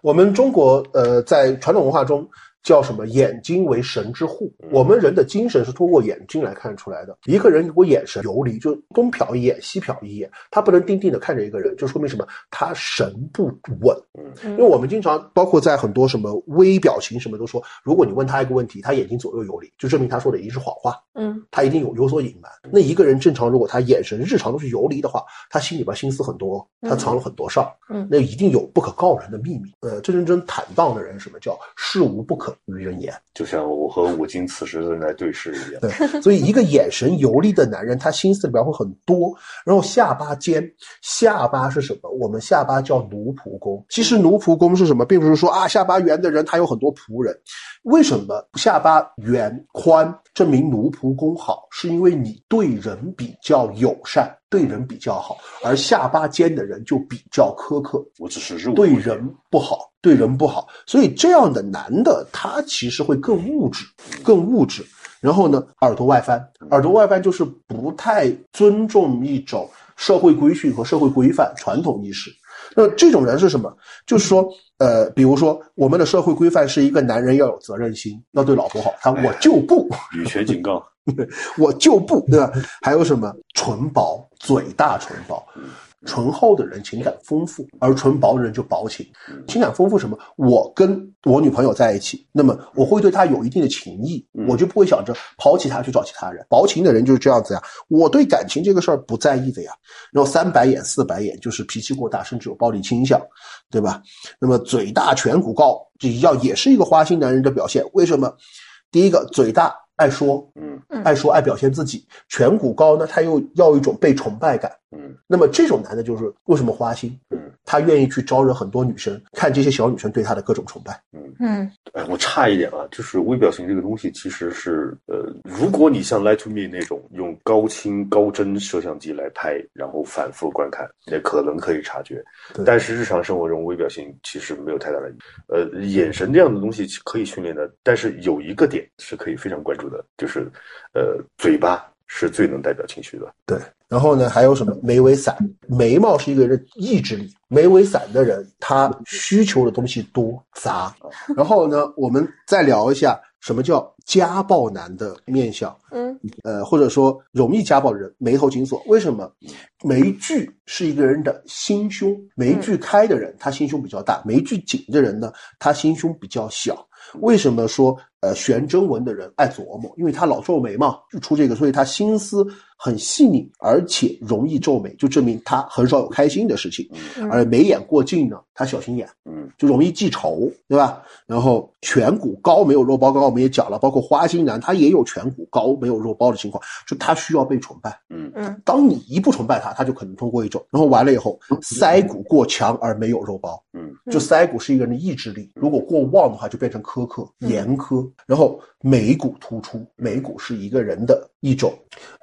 我们中国呃，在传统文化中。叫什么？眼睛为神之护。我们人的精神是通过眼睛来看出来的。一个人如果眼神游离，就东瞟一眼，西瞟一眼，他不能定定的看着一个人，就说明什么？他神不稳。因为我们经常包括在很多什么微表情什么都说，如果你问他一个问题，他眼睛左右游离，就证明他说的一定是谎话。嗯，他一定有有所隐瞒。那一个人正常，如果他眼神日常都是游离的话，他心里边心思很多，他藏了很多事儿。嗯，那一定有不可告人的秘密。呃，真真正坦荡的人，什么叫事无不可？于人言，就像我和武金此时正在对视一样。对，所以一个眼神游离的男人，他心思里边会很多。然后下巴尖，下巴是什么？我们下巴叫奴仆宫。其实奴仆宫是什么，并不是说啊下巴圆的人他有很多仆人。为什么下巴圆宽证明奴仆宫好？是因为你对人比较友善，对人比较好，而下巴尖的人就比较苛刻。我只是肉，对人不好。对人不好，所以这样的男的他其实会更物质，更物质。然后呢，耳朵外翻，耳朵外翻就是不太尊重一种社会规训和社会规范、传统意识。那这种人是什么？就是说，呃，比如说我们的社会规范是一个男人要有责任心，要对老婆好，他我就不，女权警告，我就不，对吧？还有什么唇薄，嘴大唇薄。唇厚的人情感丰富，而唇薄的人就薄情。情感丰富什么？我跟我女朋友在一起，那么我会对她有一定的情谊，我就不会想着抛弃她去找其他人。薄情的人就是这样子呀，我对感情这个事儿不在意的呀。然后三白眼四白眼就是脾气过大，甚至有暴力倾向，对吧？那么嘴大颧骨高，这要也是一个花心男人的表现。为什么？第一个嘴大。爱说，嗯，爱说，爱表现自己，颧骨高呢，他又要一种被崇拜感，嗯，那么这种男的就是为什么花心，嗯，他愿意去招惹很多女生，看这些小女生对他的各种崇拜，嗯。嗯，哎，我差一点啊，就是微表情这个东西其实是，呃，如果你像 Lie to Me 那种用高清高帧摄像机来拍，然后反复观看，也可能可以察觉，但是日常生活中微表情其实没有太大的，呃，眼神这样的东西可以训练的，但是有一个点是可以非常关注。的就是，呃，嘴巴是最能代表情绪的。对，然后呢，还有什么眉尾散？眉毛是一个人意志力，眉尾散的人他需求的东西多杂。然后呢，我们再聊一下什么叫家暴男的面相。嗯，呃，或者说容易家暴的人眉头紧锁，为什么？眉聚是一个人的心胸，眉聚开的人他心胸比较大，眉聚紧的人呢，他心胸比较小。为什么说呃玄真文的人爱琢磨？因为他老皱眉嘛，就出这个，所以他心思很细腻，而且容易皱眉，就证明他很少有开心的事情。而眉眼过近呢，他小心眼，嗯，就容易记仇，对吧？然后颧骨高没有肉包，刚刚我们也讲了，包括花心男，他也有颧骨高没有肉包的情况，就他需要被崇拜。嗯嗯，当你一不崇拜他，他就可能通过一种，然后完了以后腮骨过强而没有肉包。嗯，就腮骨是一个人的意志力，如果过旺的话，就变成苛刻严苛。然后眉骨突出，眉骨是一个人的一种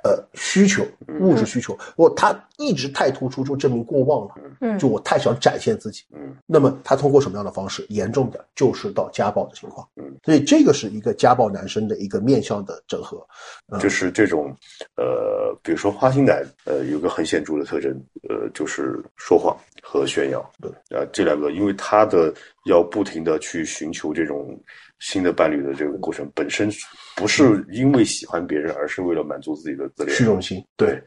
呃需求，物质需求。如果他一直太突出，就证明过旺了。嗯，就我太想展现自己。嗯，那么他通过什么样的方式？严重的就是到家暴的情况。嗯，所以这个是一个家暴男生的一个面相的整合。就是这种呃，比如说花心男，呃，有个很显著的特征，呃，就是说谎和炫耀。对，啊，这两个。因为他的要不停的去寻求这种新的伴侣的这个过程，本身不是因为喜欢别人，而是为了满足自己的自恋虚荣心。对，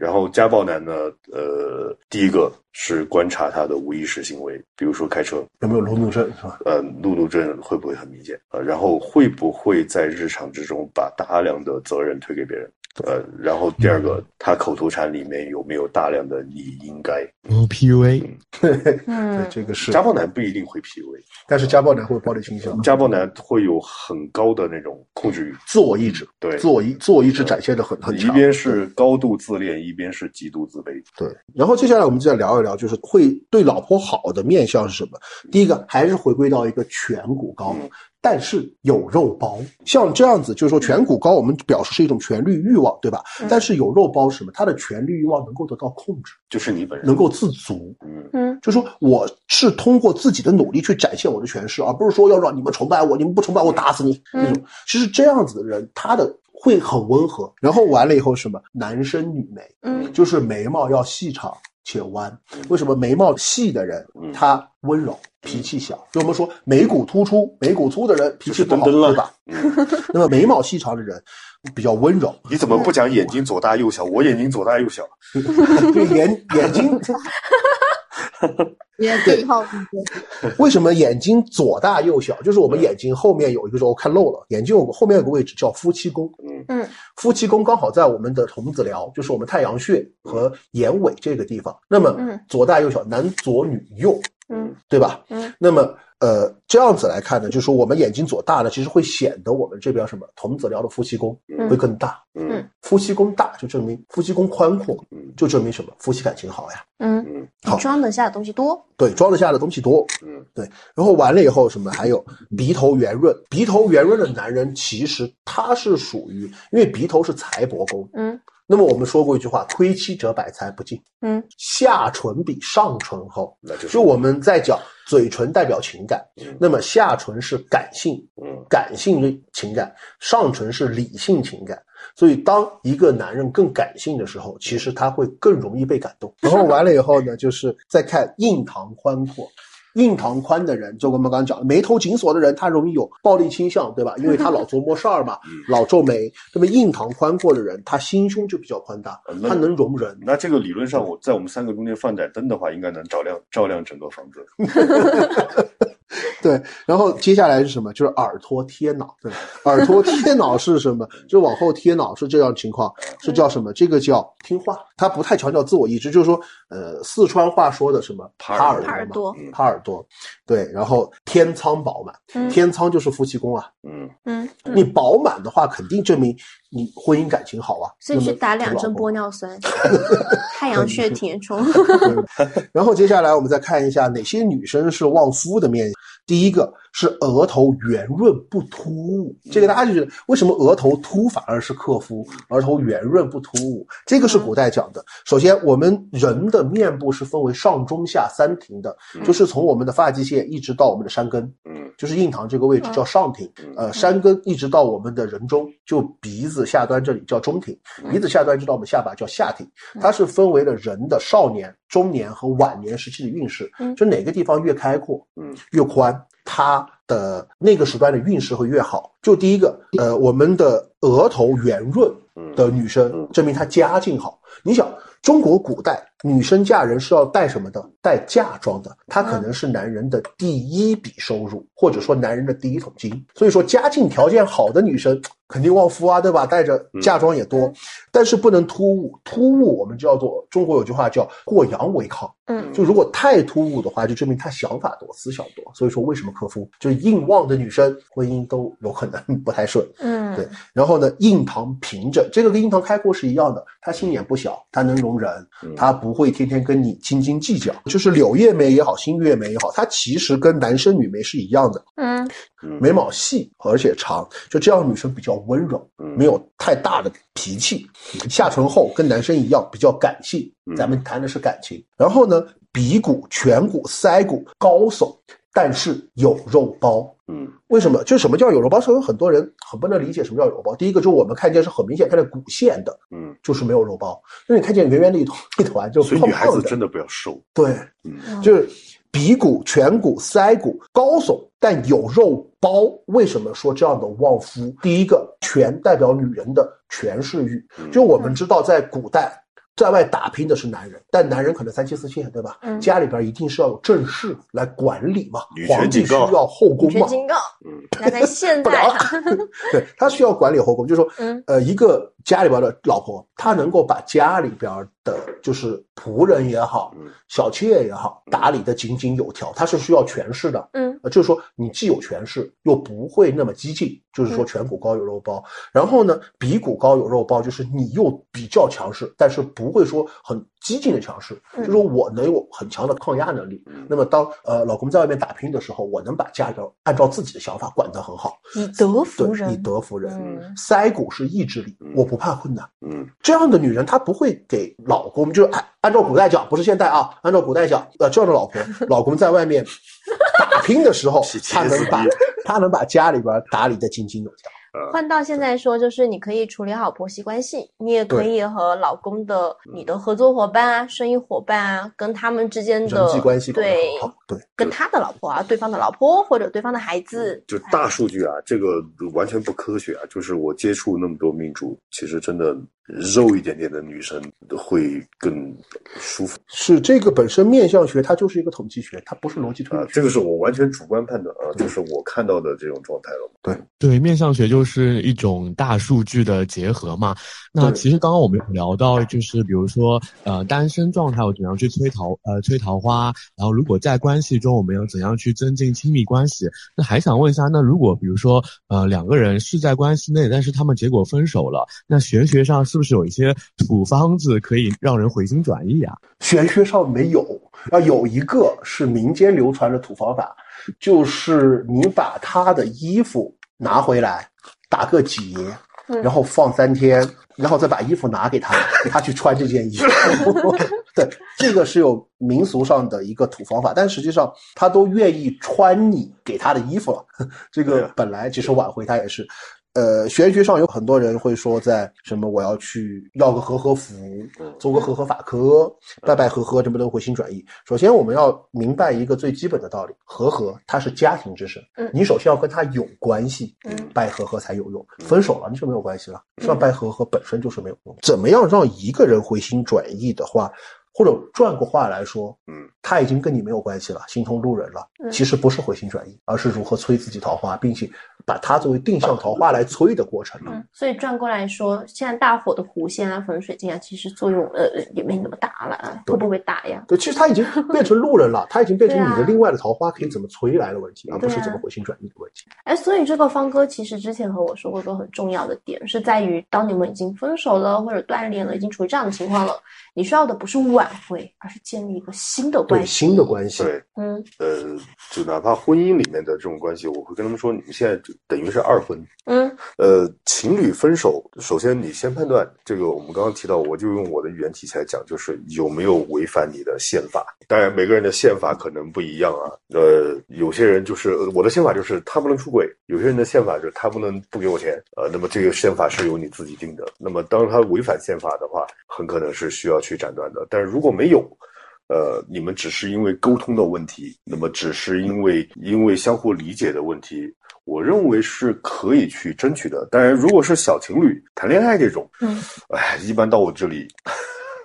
然后家暴男呢，呃，第一个是观察他的无意识行为，比如说开车有没有路怒症是吧？呃，路怒症会不会很明显呃？然后会不会在日常之中把大量的责任推给别人？呃，然后第二个，他口头禅里面有没有大量的“你应该”？哦，PUA，对，这个是家暴男不一定会 PUA，但是家暴男会有暴力倾向。家暴男会有很高的那种控制欲、自我意志，对，自我意自我意志展现的很很强。一边是高度自恋，一边是极度自卑。对，然后接下来我们再聊一聊，就是会对老婆好的面相是什么？第一个还是回归到一个颧骨高。但是有肉包，像这样子，就是说颧骨高，我们表示是一种权力欲望，对吧？但是有肉包是什么？他的权力欲望能够得到控制，就是你本人能够自足。嗯嗯，就说我是通过自己的努力去展现我的权势，而不是说要让你们崇拜我，你们不崇拜我打死你那种。其实这样子的人，他的会很温和。然后完了以后什么？男生女眉，嗯，就是眉毛要细长。且弯，为什么眉毛细的人他温柔，脾气小？就我们说眉骨突出、眉骨粗的人脾气不好，对吧？那么眉毛细长的人比较温柔。你怎么不讲眼睛左大右小？我眼睛左大右小，对眼眼睛。对号为什么眼睛左大右小？就是我们眼睛后面有一个，我看漏了。眼睛有个后面有个位置叫夫妻宫。嗯嗯，夫妻宫刚好在我们的瞳子髎，就是我们太阳穴和眼尾这个地方。那么左大右小，男左女右。嗯，对吧？嗯，那么。呃，这样子来看呢，就是说我们眼睛左大呢，其实会显得我们这边什么童子髎的夫妻宫会更大。嗯，夫妻宫大就证明夫妻宫宽阔，就证明什么？夫妻感情好呀。嗯嗯，好，装得下的东西多。对，装得下的东西多。嗯，对。然后完了以后什么？还有鼻头圆润，鼻头圆润的男人其实他是属于，因为鼻头是财帛宫。嗯。那么我们说过一句话：“亏妻者百财不进。”嗯，下唇比上唇厚，那就我们在讲嘴唇代表情感，那么下唇是感性，嗯，感性的情感，上唇是理性情感。所以当一个男人更感性的时候，其实他会更容易被感动。然后完了以后呢，就是再看印堂宽阔。印堂宽的人，就我们刚刚讲，眉头紧锁的人，他容易有暴力倾向，对吧？因为他老琢磨事儿嘛，老皱眉。那么印堂宽阔的人，他心胸就比较宽大，他能容人。那这个理论上，我在我们三个中间放盏灯的话，应该能照亮照亮整个房子。对，然后接下来是什么？就是耳托贴脑。对，耳托贴脑是什么？就往后贴脑是这样情况，是叫什么？这个叫听话。他不太强调自我意志，就是说，呃，四川话说的什么？耙耳朵，耙耳朵。对，然后天仓饱满，天仓就是夫妻宫啊。嗯嗯，你饱满的话，肯定证明你婚姻感情好啊。所以去打两针玻尿酸，太阳穴填充。然后接下来我们再看一下哪些女生是旺夫的面。第一个是额头圆润不突兀，这个大家就觉得为什么额头凸反而是克夫，额头圆润不突兀？这个是古代讲的。首先，我们人的面部是分为上中下三庭的，就是从我们的发际线一直到我们的山根，嗯，就是印堂这个位置叫上庭，呃，山根一直到我们的人中，就鼻子下端这里叫中庭，鼻子下端一直到我们下巴叫下庭，它是分为了人的少年、中年和晚年时期的运势，就哪个地方越开阔，嗯，越宽。它的那个时段的运势会越好。就第一个，呃，我们的额头圆润的女生，证明她家境好。你想，中国古代女生嫁人是要带什么的？带嫁妆的。她可能是男人的第一笔收入，或者说男人的第一桶金。所以说，家境条件好的女生肯定旺夫啊，对吧？带着嫁妆也多，但是不能突兀。突兀我们叫做中国有句话叫过洋为亢。嗯，就如果太突兀的话，就证明她想法多，思想多。所以说，为什么克夫就是硬旺的女生婚姻都有可能 不太顺？嗯，对。然后呢，印堂平整，这个跟印堂开阔是一样的。她心眼不小，她能容人，她不会天天跟你斤斤计较。就是柳叶眉也好，新月眉也好，它其实跟男生女眉是一样的。嗯，眉毛细而且长，就这样女生比较温柔，没有太大的脾气。下唇厚，跟男生一样比较感性。咱们谈的是感情。然后呢，鼻骨、颧骨、腮骨高耸，但是有肉包。嗯，为什么？就什么叫有肉包？是有很多人很不能理解什么叫有肉包。第一个，就我们看见是很明显看见骨线的，嗯，就是没有肉包。那你看见圆圆的一团一团，就所以女孩子真的不要瘦。对，嗯，就是鼻骨、颧骨、腮骨高耸，但有肉包。为什么说这样的旺夫？第一个，权代表女人的权势欲。就我们知道，在古代。在外打拼的是男人，但男人可能三妻四妾，对吧？嗯，家里边一定是要有正室来管理嘛。女皇帝需要后宫嘛？警告，嗯，那在现代，对他需要管理后宫，就是说，嗯，呃，一个家里边的老婆，她能够把家里边的，就是仆人也好，小妾也好，打理的井井有条，他是需要权势的。嗯，呃，就是说你既有权势，又不会那么激进，就是说颧骨高有肉包，然后呢，鼻骨高有肉包，就是你又比较强势，但是不会说很激进的强势，就是说我能有很强的抗压能力。那么当呃老公在外面打拼的时候，我能把家里边按照自己的想法管得很好，以德服人，以德服人。嗯腮骨是意志力，我不怕困难。嗯，这样的女人她不会给老公，就是按按照古代讲，不是现代啊，按照古代讲，呃，这样的老婆，老公在外面打拼的时候，她能把她能把家里边打理的井井有条。换到现在说，就是你可以处理好婆媳关系，你也可以和老公的你的合作伙伴啊、生意伙伴啊，跟他们之间的人际关系对对，跟他的老婆啊、对方的老婆或者对方的孩子，就大数据啊，这个完全不科学啊。就是我接触那么多命主，其实真的肉一点点的女生会更舒服是这个本身面相学，它就是一个统计学，它不是逻辑推理。。啊这个是我完全主观判断啊，就是我看到的这种状态了。对，对，面相学就是一种大数据的结合嘛。那其实刚刚我们有聊到，就是比如说，呃，单身状态我怎样去催桃，呃，催桃花，然后如果在关关系中我们要怎样去增进亲密关系？那还想问一下，那如果比如说，呃，两个人是在关系内，但是他们结果分手了，那玄学上是不是有一些土方子可以让人回心转意啊？玄学上没有，啊，有一个是民间流传的土方法，就是你把他的衣服拿回来，打个结，然后放三天，然后再把衣服拿给他，他去穿这件衣服。对，这个是有民俗上的一个土方法，但实际上他都愿意穿你给他的衣服了。这个本来其实挽回他也是。呃，玄学上有很多人会说，在什么我要去要个和合符，做个和合法科，拜拜和合，这不都回心转意？首先我们要明白一个最基本的道理，和合它是家庭之神，你首先要跟他有关系，拜和合才有用。分手了你就没有关系了，是吧？拜和合本身就是没有用。怎么样让一个人回心转意的话？或者转过话来说，嗯，他已经跟你没有关系了，心通路人了。其实不是回心转意，而是如何催自己桃花，并且把它作为定向桃花来催的过程。嗯，所以转过来说，现在大火的狐仙啊、粉水晶啊，其实作用呃也没那么大了啊，会不会打呀？对，其实他已经变成路人了，他已经变成你的另外的桃花可以怎么催来的问题，而不是怎么回心转意的问题。哎，所以这个方哥其实之前和我说过，一个很重要的点是在于，当你们已经分手了或者断联了，已经处于这样的情况了，你需要的不是挽回，而是。建立一个新的关系，新的关系。对，嗯，呃，就哪怕婚姻里面的这种关系，我会跟他们说，你们现在就等于是二婚。嗯，呃，情侣分手，首先你先判断这个，我们刚刚提到，我就用我的语言体系来讲，就是有没有违反你的宪法。当然，每个人的宪法可能不一样啊。呃，有些人就是我的宪法就是他不能出轨，有些人的宪法就是他不能不给我钱。呃，那么这个宪法是由你自己定的。那么当他违反宪法的话，很可能是需要去斩断的。但是如果没有，呃，你们只是因为沟通的问题，那么只是因为因为相互理解的问题，我认为是可以去争取的。当然，如果是小情侣谈恋爱这种，嗯，哎，一般到我这里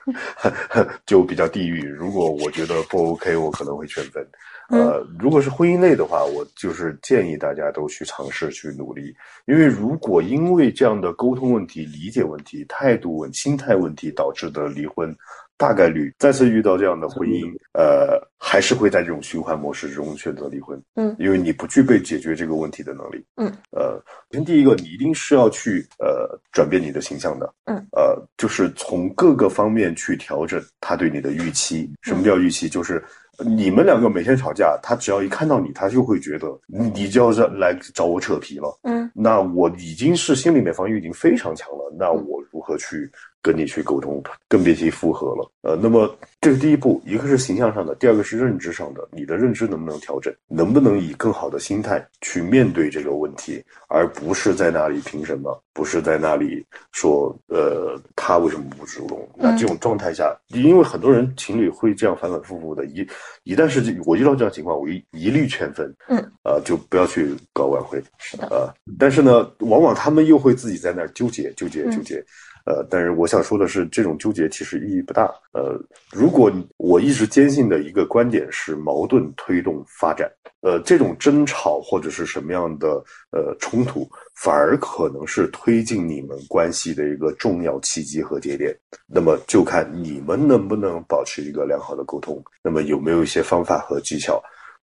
就比较地狱。如果我觉得不 OK，我可能会劝分。呃，如果是婚姻类的话，我就是建议大家都去尝试去努力，因为如果因为这样的沟通问题、理解问题、态度问、心态问题导致的离婚。大概率再次遇到这样的婚姻，呃，还是会在这种循环模式中选择离婚。嗯，因为你不具备解决这个问题的能力。嗯，呃，首先第一个，你一定是要去呃转变你的形象的。嗯，呃，就是从各个方面去调整他对你的预期。什么叫预期？就是你们两个每天吵架，他只要一看到你，他就会觉得你就要来找我扯皮了。嗯，那我已经是心理面防御已经非常强了，那我如何去？跟你去沟通，更别提复合了。呃，那么这是第一步，一个是形象上的，第二个是认知上的。你的认知能不能调整？能不能以更好的心态去面对这个问题，而不是在那里凭什么？不是在那里说，呃，他为什么不主动？那这种状态下，因为很多人情侣会这样反反复复的，一一旦是我遇到这样情况，我一一律劝分。嗯，啊，就不要去搞挽回。是的。啊，但是呢，往往他们又会自己在那儿纠结、纠结、纠结。呃，但是我想说的是，这种纠结其实意义不大。呃，如果我一直坚信的一个观点是矛盾推动发展，呃，这种争吵或者是什么样的呃冲突，反而可能是推进你们关系的一个重要契机和节点。那么就看你们能不能保持一个良好的沟通，那么有没有一些方法和技巧。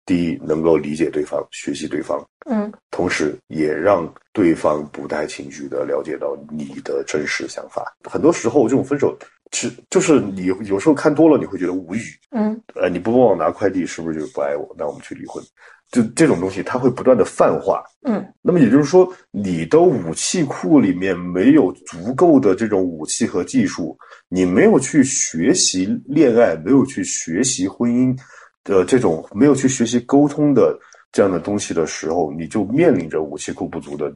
第一，能够理解对方，学习对方，嗯，同时也让对方不带情绪的了解到你的真实想法。很多时候，这种分手，是就是你有时候看多了，你会觉得无语，嗯，呃，你不帮我拿快递，是不是就是不爱我？那我们去离婚。就这种东西，它会不断的泛化，嗯，那么也就是说，你的武器库里面没有足够的这种武器和技术，你没有去学习恋爱，没有去学习婚姻。的这种没有去学习沟通的这样的东西的时候，你就面临着武器库不足的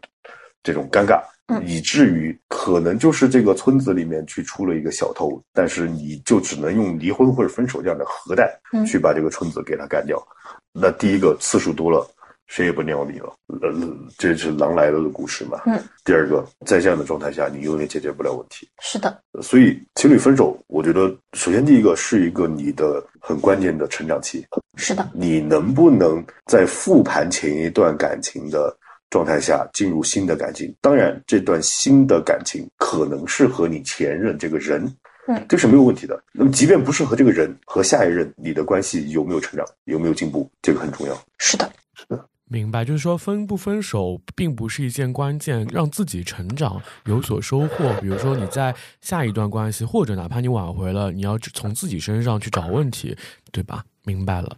这种尴尬，以至于可能就是这个村子里面去出了一个小偷，但是你就只能用离婚或者分手这样的核弹去把这个村子给他干掉。那第一个次数多了。谁也不鸟你了，呃，这是狼来了的故事嘛。嗯。第二个，在这样的状态下，你永远解决不了问题。是的。所以，情侣分手，我觉得首先第一个是一个你的很关键的成长期。是的。你能不能在复盘前一段感情的状态下进入新的感情？当然，这段新的感情可能是和你前任这个人，嗯，这是没有问题的。那么，即便不是和这个人，和下一任，你的关系有没有成长，有没有进步，这个很重要。是的。是的。明白，就是说分不分手并不是一件关键，让自己成长有所收获。比如说你在下一段关系，或者哪怕你挽回了，你要从自己身上去找问题，对吧？明白了，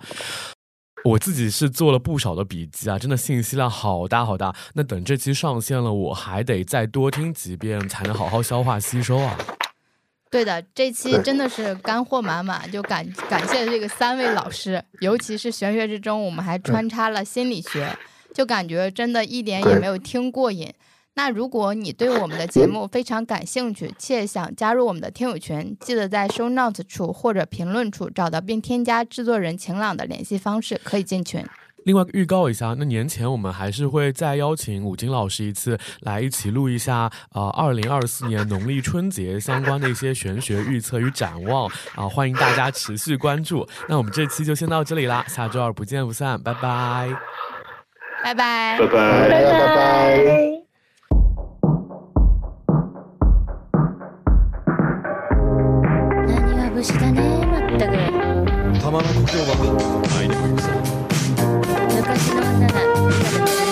我自己是做了不少的笔记啊，真的信息量好大好大。那等这期上线了，我还得再多听几遍，才能好好消化吸收啊。对的，这期真的是干货满满，就感感谢这个三位老师，尤其是玄学之中，我们还穿插了心理学，就感觉真的一点也没有听过瘾。那如果你对我们的节目非常感兴趣，且想加入我们的听友群，记得在 show notes 处或者评论处找到并添加制作人晴朗的联系方式，可以进群。另外预告一下，那年前我们还是会再邀请武金老师一次来一起录一下，呃，二零二四年农历春节相关的一些玄学预测与展望啊，欢迎大家持续关注。那我们这期就先到这里啦，下周二不见不散，拜拜，拜拜，拜拜，拜拜。何が節だねまったく玉の故郷は前にも言うさ 昔の女が